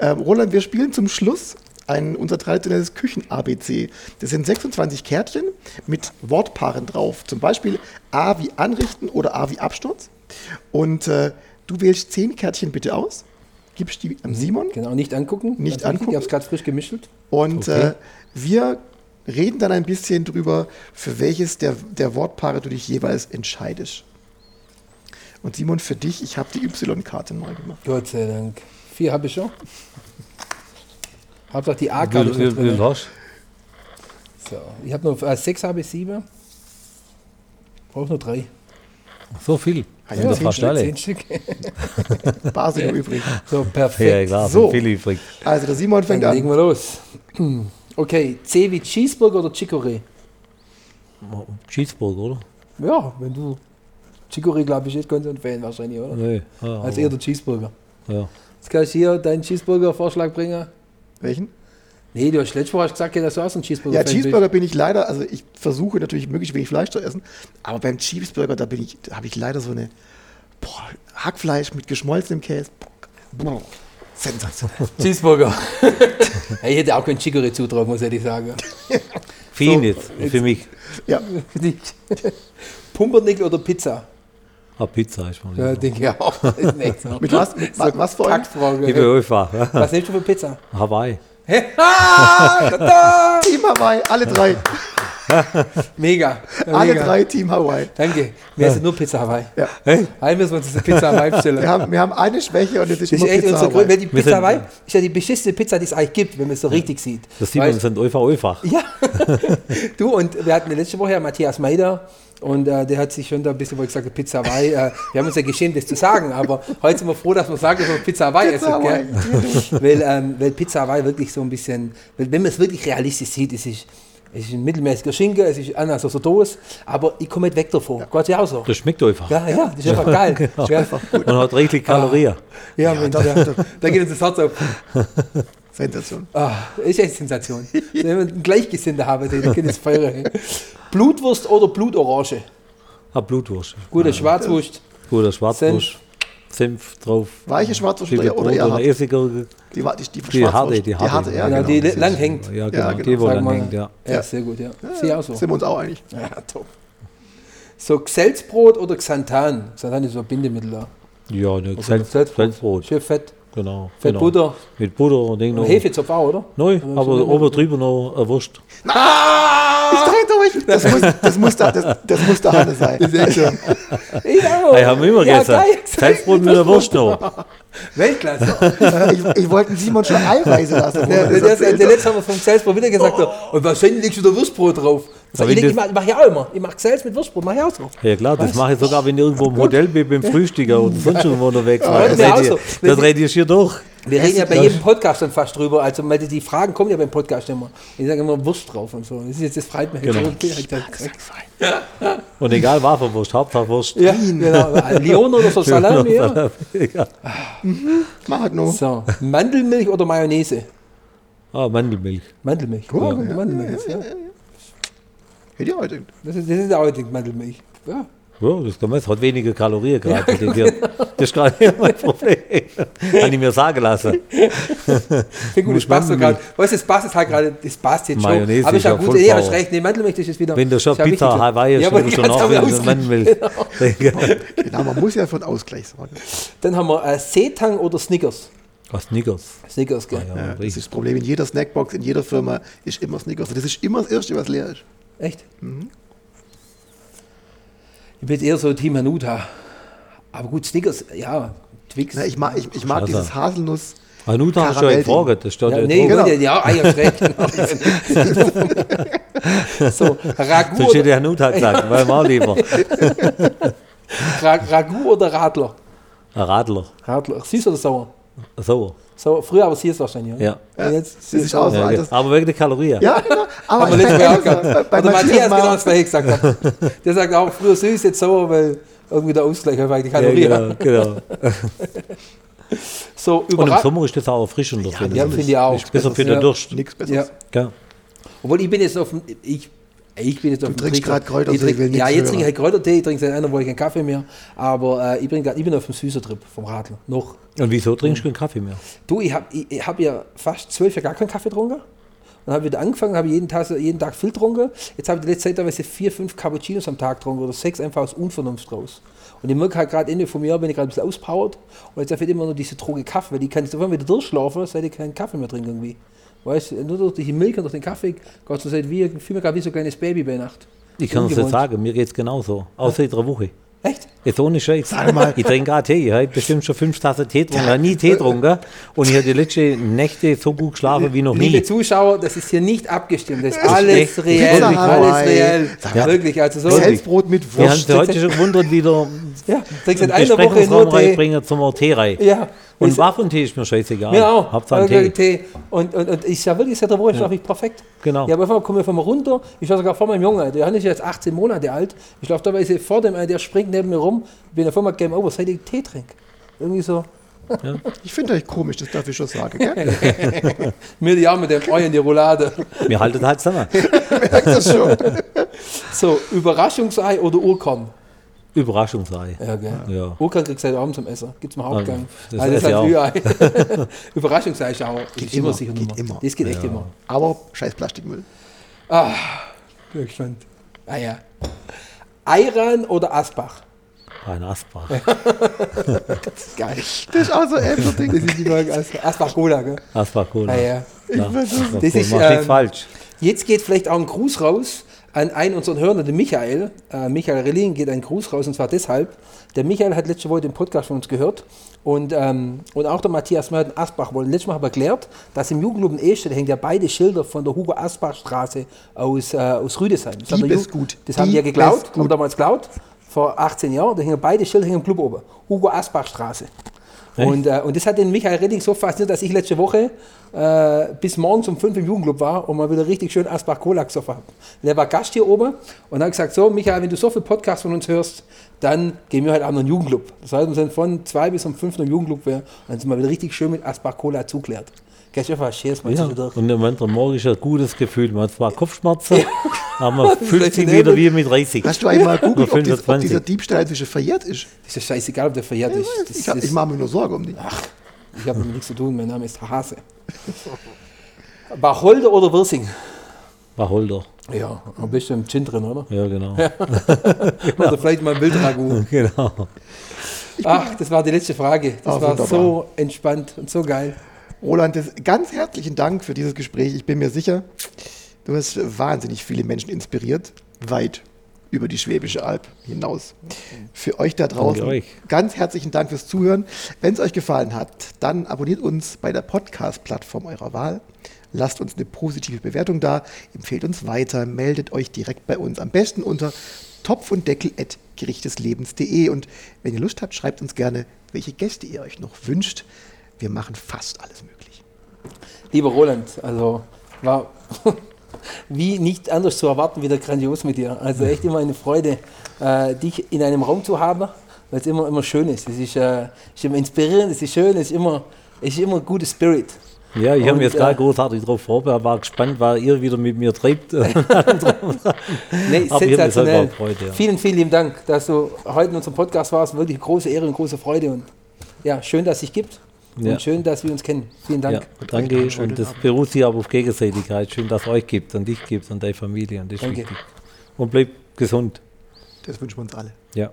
A: Ähm, Roland, wir spielen zum Schluss ein, unser traditionelles Küchen-ABC. Das sind 26 Kärtchen mit Wortpaaren drauf. Zum Beispiel A wie anrichten oder A wie Absturz. Und äh, du wählst 10 Kärtchen bitte aus, gibst die am Simon
B: Genau, nicht angucken.
A: Nicht angucken.
B: Ich habe es gerade frisch gemischt.
A: und
C: Okay.
A: äh, wir reden dann ein bisschen drüber, für welches der, der Wortpaare du dich jeweils entscheidest. Und Simon, für dich, ich habe die Y-Karte neu gemacht.
B: Gott sei Dank. Vier habe ich schon. Hauptsache die
C: Wie,
B: A-Karte drin.
C: hast
B: So, ich habe noch äh, sechs habe ich sieben. Brauche nur drei.
C: So viel.
A: Ah,
C: Sind
A: ja,
C: das
A: zehn
C: fast
A: Stück,
C: alle?
B: Zehn Stück.
A: Bar sind noch übrig.
B: So, perfekt.
C: Ja, klar,
B: so,
C: sind viele übrig.
A: Also der Simon
B: dann
A: fängt
B: legen
A: an.
B: wir los. Okay, C wie Cheeseburger oder Chicorée?
C: Cheeseburger, oder?
B: Ja, wenn du Chicorée, glaube ich, nicht ganz so ein Fan wahrscheinlich, oder?
C: Nee. Ja,
B: Als
C: aber-
B: eher der Cheeseburger.
C: ja.
B: Jetzt kann ich hier deinen Cheeseburger-Vorschlag bringen.
A: Welchen?
B: Nee, du hast letztes Mal hast gesagt, dass du auch so ein Cheeseburger
A: Ja, Cheeseburger bin ich leider, also ich versuche natürlich möglichst wenig Fleisch zu essen, aber beim Cheeseburger, da bin ich, da habe ich leider so eine boah, Hackfleisch mit geschmolzenem Käse. Boah, sensationell.
B: Cheeseburger. ich hätte auch keinen Chicorée zutragen, muss ich sagen.
C: Für ihn
B: So,
C: jetzt,
B: jetzt-
C: für mich.
A: Ja.
B: Pumpernickel oder Pizza?
C: Ah, Pizza ist mal.
B: Ja, denke ich auch. So.
A: mit was, mit, wa- was für ein?
B: Kackfrage.
C: Ich bin einfach.
B: Was nimmst du für Pizza?
C: Hawaii.
B: Ah, da!
A: Team Hawaii, alle drei,
B: Mega.
A: alle
B: Mega.
A: drei Team Hawaii.
B: Danke. Wir essen nur Pizza Hawaii.
A: Ja.
B: Heim müssen wir uns diese Pizza Hawaii bestellen.
A: Wir haben, wir haben eine Schwäche und das ist
B: Das ist echt
A: Pizza
B: unsere Grund,
A: Hawaii.
B: die Pizza
C: sind-
B: Hawaii ist ja die beschissene Pizza, die es eigentlich gibt, wenn man es so richtig sieht.
C: Das Simon
B: Weißt-
C: sind einfach einfach.
B: Ja, du und wir hatten letzte Woche ja Matthias Meider und äh, der hat sich schon da ein bisschen, wo ich gesagt habe, Pizza Hawaii. Äh, wir haben uns ja geschämt, das zu sagen, aber heute sind wir froh, dass wir sagen, dass wir Pizza Hawaii
A: Pizza
B: essen. Gell? weil, ähm, weil Pizza Hawaii wirklich so ein bisschen, weil wenn man es wirklich realistisch sieht, es ist, es ist ein mittelmäßiger Schinken, es ist anders als so Dose, aber ich komme nicht weg davon. Gott ja auch so.
C: Das schmeckt einfach.
B: Ja, ja, das ist einfach geil. Ja,
C: Und hat richtig Kalorien.
B: ja, Mensch, ja, da geht uns das Herz auf.
A: Sensation.
B: Ah, ist echt Sensation. Wenn wir einen Gleichgesinnter haben, dann geht es feiern. Blutwurst oder Blutorange?
C: Ah, Blutwurst.
B: Gute Schwarzwurst.
C: Guter Schwarzwurst. Senf drauf.
A: Weiche Schwarzwurst
C: Viel
A: oder, eher hart?
C: Essiger.
A: Die, war- die, die,
C: Die harte, die harte.
A: ja,
B: Ja,
A: genau.
B: die lang hängt.
C: Ja, genau.
A: genau.
C: Die, wo
B: Sag
C: dann
B: mal.
C: hängt, ja.
B: Ja, sehr gut, ja. Sehe ich auch so.
A: Sind wir uns auch einig.
B: Ja, top. So, Xelzbrot oder Xanthan? Xanthan ist so ein Bindemittel da.
C: Ja, ne, Salz, Salzbrot.
B: Schön fett.
C: Genau.
B: Fett
C: genau.
B: Butter.
C: Mit Butter und Ding noch.
B: Und Hefezopf auch, oder?
C: Neu, aber oben drüber noch eine Wurst.
A: Ich drehe durch. Das muss, das muss, da, das, das muss der Hanne sein. Also,
B: Ich auch.
C: Hey, haben wir immer
B: ja,
C: gesagt.
B: geil.
C: Salzbrot mit der Wurst noch.
B: Weltklasse.
A: ich, ich wollte Simon schon Eiweiße lassen.
B: Der,
A: Das
B: der, der, der
A: er.
B: letzte haben wir vom Xelzbrot wieder gesagt. so, Und wahrscheinlich legst du da Wurstbrot drauf.
C: Aber
B: ich, ich, mach, ich mach ja auch immer. Ich mach Xelz mit Wurstbrot, mach ich auch so.
C: Ja klar, das
B: Was?
C: mache ich sogar, wenn ich irgendwo im Hotel bin, beim Frühstücken oder sonst irgendwo unterwegs war.
B: das so. Wenn
C: Das dreht ihr hier durch.
B: Wir reden ja bei jedem Podcast dann fast drüber. Also weil die Fragen kommen ja beim Podcast immer. Ich sage immer Wurst drauf und so. Das ist jetzt das freut mich.
C: Genau. Und egal, was für Wurst, Hauptsache Wurst.
B: Ja, genau. Lyon oder so Salami. Ja.
C: ja.
A: Mach halt nur.
B: So, Mandelmilch oder Mayonnaise?
C: Ah, Mandelmilch.
B: Mandelmilch.
A: Ja, ja,
B: Mandelmilch, ja.
A: Hätte ich heute.
B: Das ist, das ist der heutige Mandelmilch. Ja.
C: Ja, das kann man, es hat weniger Kalorien gerade. den Tieren. Das ist gerade mein Problem. Habe ich mir sagen lassen.
B: Finde gut, das passt so gerade. Weißt du, das passt jetzt halt gerade, das passt jetzt schon.
C: Mayonnaise
B: Aber
C: ist
B: ist ja
C: ja
B: gut,
C: voll
B: nee, hast recht. Nee, Mandelmilch das ist wieder.
C: Wenn du schon
B: ist ja
C: Pizza. Hawaii hast,
B: ja, haben
C: du
B: wir
C: Mandelmilch.
B: ausgeglichen.
A: Genau, man muss ja von Ausgleich sorgen.
B: Dann haben wir äh, Seetang oder Snickers.
C: Was Snickers.
B: Snickers, gell?
C: Ja,
A: Ja, das ist das Problem. In jeder Snackbox, in jeder Firma ist immer Snickers. Das ist immer das Erste, was leer ist.
B: Echt? Ich bin eher so Team Hanuta. Aber gut, Snickers, ja, Twix.
A: Na, ich mag, ich, ich mag
C: Scheiße.
A: dieses Haselnuss.
C: Hanuta hast du ja gefragt. Das steht
B: ja,
C: ja
B: nee,
A: genau.
B: ja, Eier schräg. so, Ragu
C: So steht der Hanuta gesagt, weil mal lieber.
B: Ra Ragu oder Radler?
C: Ein Radler.
B: Radler. Süß oder sauer?
C: So.
B: Früher aber süß wahrscheinlich, oder?
C: Ja.
B: Und jetzt süß
A: ist auch so
C: Ja,
A: altes.
C: aber wegen der Kalorien.
A: Ja, genau. Aber
B: Haben wir letztes Mal auch
A: bei,
B: gehabt.
A: bei
B: Oder Matthias
A: Matthias
B: genau
A: mal,
B: das gleiche gesagt hat. Der sagt auch früher süß, jetzt sauer, weil irgendwie der Ausgleich auf die
C: Ja,
B: Kalorien.
C: genau, genau.
B: So,
C: Und im Sommer ist das auch erfrischender. finde
B: ja,
C: ich.
B: finde ich auch.
C: Ist besser für
B: Ja.
C: den Durst.
A: Nichts Besseres.
B: Ja.
C: Ja.
B: Obwohl ich bin jetzt auf dem, ich, ich bin jetzt auf dem
A: trinkst grad Kräutertee,
B: Ich trink-
A: will nichts
B: Ja, jetzt trinke ich halt Kräutertee, ich trinke seit einer Woche keinen Kaffee mehr. Aber äh, ich, bin grad, ich bin auf dem süßer Trip vom Radler. Noch.
C: Und wieso trinkst du keinen Kaffee mehr?
B: Du, ich habe ich, hab ja fast zwölf Jahre gar keinen Kaffee getrunken. Dann habe ich wieder angefangen, habe jeden Tag, jeden Tag viel getrunken. Jetzt habe ich die letzte Zeit teilweise vier, fünf Cappuccinos am Tag getrunken oder sechs einfach aus Unvernunft raus. Und ich merke halt gerade Ende vom Jahr bin ich gerade ein bisschen auspowert und jetzt habe ich immer nur diese Droge Kaffee, weil die kann ich sofort wieder durchschlafen, seit ich keinen Kaffee mehr trinke irgendwie. Weißt du, nur durch die Milch und durch den Kaffee es wie, ich fühle mich gerade wie so ein kleines Baby bei Nacht.
C: Ich kann es nicht sagen, mir geht es genauso. Außer in der Woche.
B: Echt?
C: Jetzt ohne Scheiß. Ich trinke gerade Tee. Ich habe bestimmt schon fünf Tassen Tee getrunken. Ich habe nie Tee getrunken. Und ich habe die letzten Nächte so gut geschlafen wie noch
B: Liebe
C: nie.
B: Zuschauer, das ist hier nicht abgestimmt. Das ist
C: ist
B: alles
C: echt
B: reell. Alles
A: Hawaii.
B: reell.
C: Ja.
B: Wirklich, also so.
A: Selbstbrot mit
C: Wir haben
A: Wurst.
C: uns heute schon gewundert, wieder
B: Ja, trinkst einer Woche nur
C: Besprechungsraum
B: Tee.
C: reinbringen zum Tee rein.
B: Ja.
C: Und
B: Ist-
C: Waffentee ist mir scheißegal.
B: Mir auch.
C: Hauptsache
B: Also
C: Tee.
B: Tee. Und, und, und ich sage wirklich, seit der Woche schlafe ich perfekt.
C: Genau.
B: Ja, aber einfach komme ich von mir runter. Ich schlafe sogar vor meinem Jungen. Der ist jetzt 18 Monate alt. Ich schlafe teilweise vor dem, der springt neben mir rum. Ich bin auf einmal Game Over, seit ich Tee trinke. Irgendwie so.
A: Ich finde euch komisch, das darf ich schon sagen. Gell?
B: Mir die Arme mit dem Ei in die Roulade.
C: Wir halten halt zusammen.
A: Merkst das schon?
B: So, Überraschungsei oder Urkorn?
C: Überraschungsei.
B: Ja, gell.
C: Ja.
B: Urkorn kriegst du heute Abend zum Essen. Gibt es mal Hauptgang.
C: das
B: Also, das ist halt Rührei. Überraschungsei ist auch ist
A: immer,
B: sicher
A: geht immer.
B: Das geht echt immer.
A: Aber scheiß Plastikmüll.
B: Bin gespannt. Ah ja. Ayran oder Asbach?
C: Ein Asbach.
B: Geil.
A: Das ist auch so ein Ding.
B: Das ist die Folge Asbach. Asbach Cola, gell?
C: Asbach Cola.
B: Ah, ja.
C: Ja.
B: Das
C: Das
B: ist,
C: ist,
B: ähm,
C: falsch.
B: Jetzt geht vielleicht auch ein Gruß raus an einen unserer Hörer, den Michael. Äh, Michael Relling geht ein Gruß raus und zwar deshalb. Der Michael hat letzte Woche den Podcast von uns gehört und, ähm, und auch der Matthias Mörden Asbach wollte. Letztes Mal habe ich erklärt, dass im Jugendclub in Ehstedt hängen ja beide Schilder von der Hugo Asbach Straße aus, äh, aus Rüdesheim. Das, hat
A: Diebesgut.
B: das haben die ja geklaut, haben damals geklaut, vor 18 Jahren. Da hängen beide Schilder hängen im Club oben. Hugo Asbach Straße. Und, äh, und das hat den Michael Redding so fasziniert, dass ich letzte Woche äh, bis morgens um 5 im Jugendclub war und mal wieder richtig schön Asbach Cola gesoffen habe. Der war Gast hier oben und hat gesagt: So, Michael, wenn du so viel Podcasts von uns hörst, dann gehen wir halt auch noch in den Jugendclub. Das heißt, wir sind von 2 bis um 5 noch im Jugendclub wär, und dann sind wir wieder richtig schön mit Asbach Cola zugeklärt. Gehst einfach Scherz mal
C: Ja.
B: durch.
C: Und am anderen Morgen ist ein gutes Gefühl. Man hat zwar Kopfschmerzen, aber man fühlt sich wieder wie mit 30.
A: Hast du einmal gegoogelt, ob, ob
C: 25.
A: dieser Diebstahl inzwischen verjährt ist?
B: Das ist scheißegal, ob der verjährt ist. Das,
A: Ich, ich mache mir nur Sorge um die.
B: ich habe mit nichts zu tun, mein Name ist Hase. Bacholder oder Wirsing?
C: Wacholder.
B: Ja, ein bisschen Gin drin, oder?
C: Ja, genau.
B: Oder vielleicht mal ein Wildragout.
C: genau.
B: Ach, das war die letzte Frage. Das
A: Ah,
B: war
A: wunderbar.
B: so entspannt und so geil.
A: Roland, das, ganz herzlichen Dank für dieses Gespräch. Ich bin mir sicher, du hast wahnsinnig viele Menschen inspiriert, weit über die Schwäbische Alb hinaus. Für euch da draußen,
C: euch.
A: ganz herzlichen Dank fürs Zuhören. Wenn es euch gefallen hat, dann abonniert uns bei der Podcast-Plattform eurer Wahl. Lasst uns eine positive Bewertung da, empfehlt uns weiter, meldet euch direkt bei uns. Am besten unter topf und deckel gerichteslebens.de. Und wenn ihr Lust habt, schreibt uns gerne, welche Gäste ihr euch noch wünscht. Wir machen fast alles möglich.
B: Lieber Roland, also war wie nicht anders zu erwarten, wieder grandios mit dir. Also echt immer eine Freude, äh, dich in einem Raum zu haben, weil es immer, immer schön ist. Es ist, äh, ist immer inspirierend, es ist schön, es ist immer, es ist immer ein guter Spirit.
C: Ja, ich habe mich jetzt
B: äh,
C: gar großartig drauf vorbereitet, war gespannt, was ihr wieder mit mir treibt.
B: Nee, sensationell.
C: gefreut, ja.
B: Vielen, vielen lieben Dank, dass du heute in unserem Podcast warst. Wirklich eine große Ehre und große Freude. Und ja, schön, dass es dich gibt.
C: Ja.
B: Und schön, dass wir uns kennen. Vielen Dank.
C: Ja, danke. Und das beruht sich aber auf Gegenseitigkeit. Schön, dass es euch gibt und dich gibt und deine Familie. Und das ist
B: Danke.
C: wichtig. Und bleibt gesund.
A: Das wünschen wir uns alle.
C: Ja.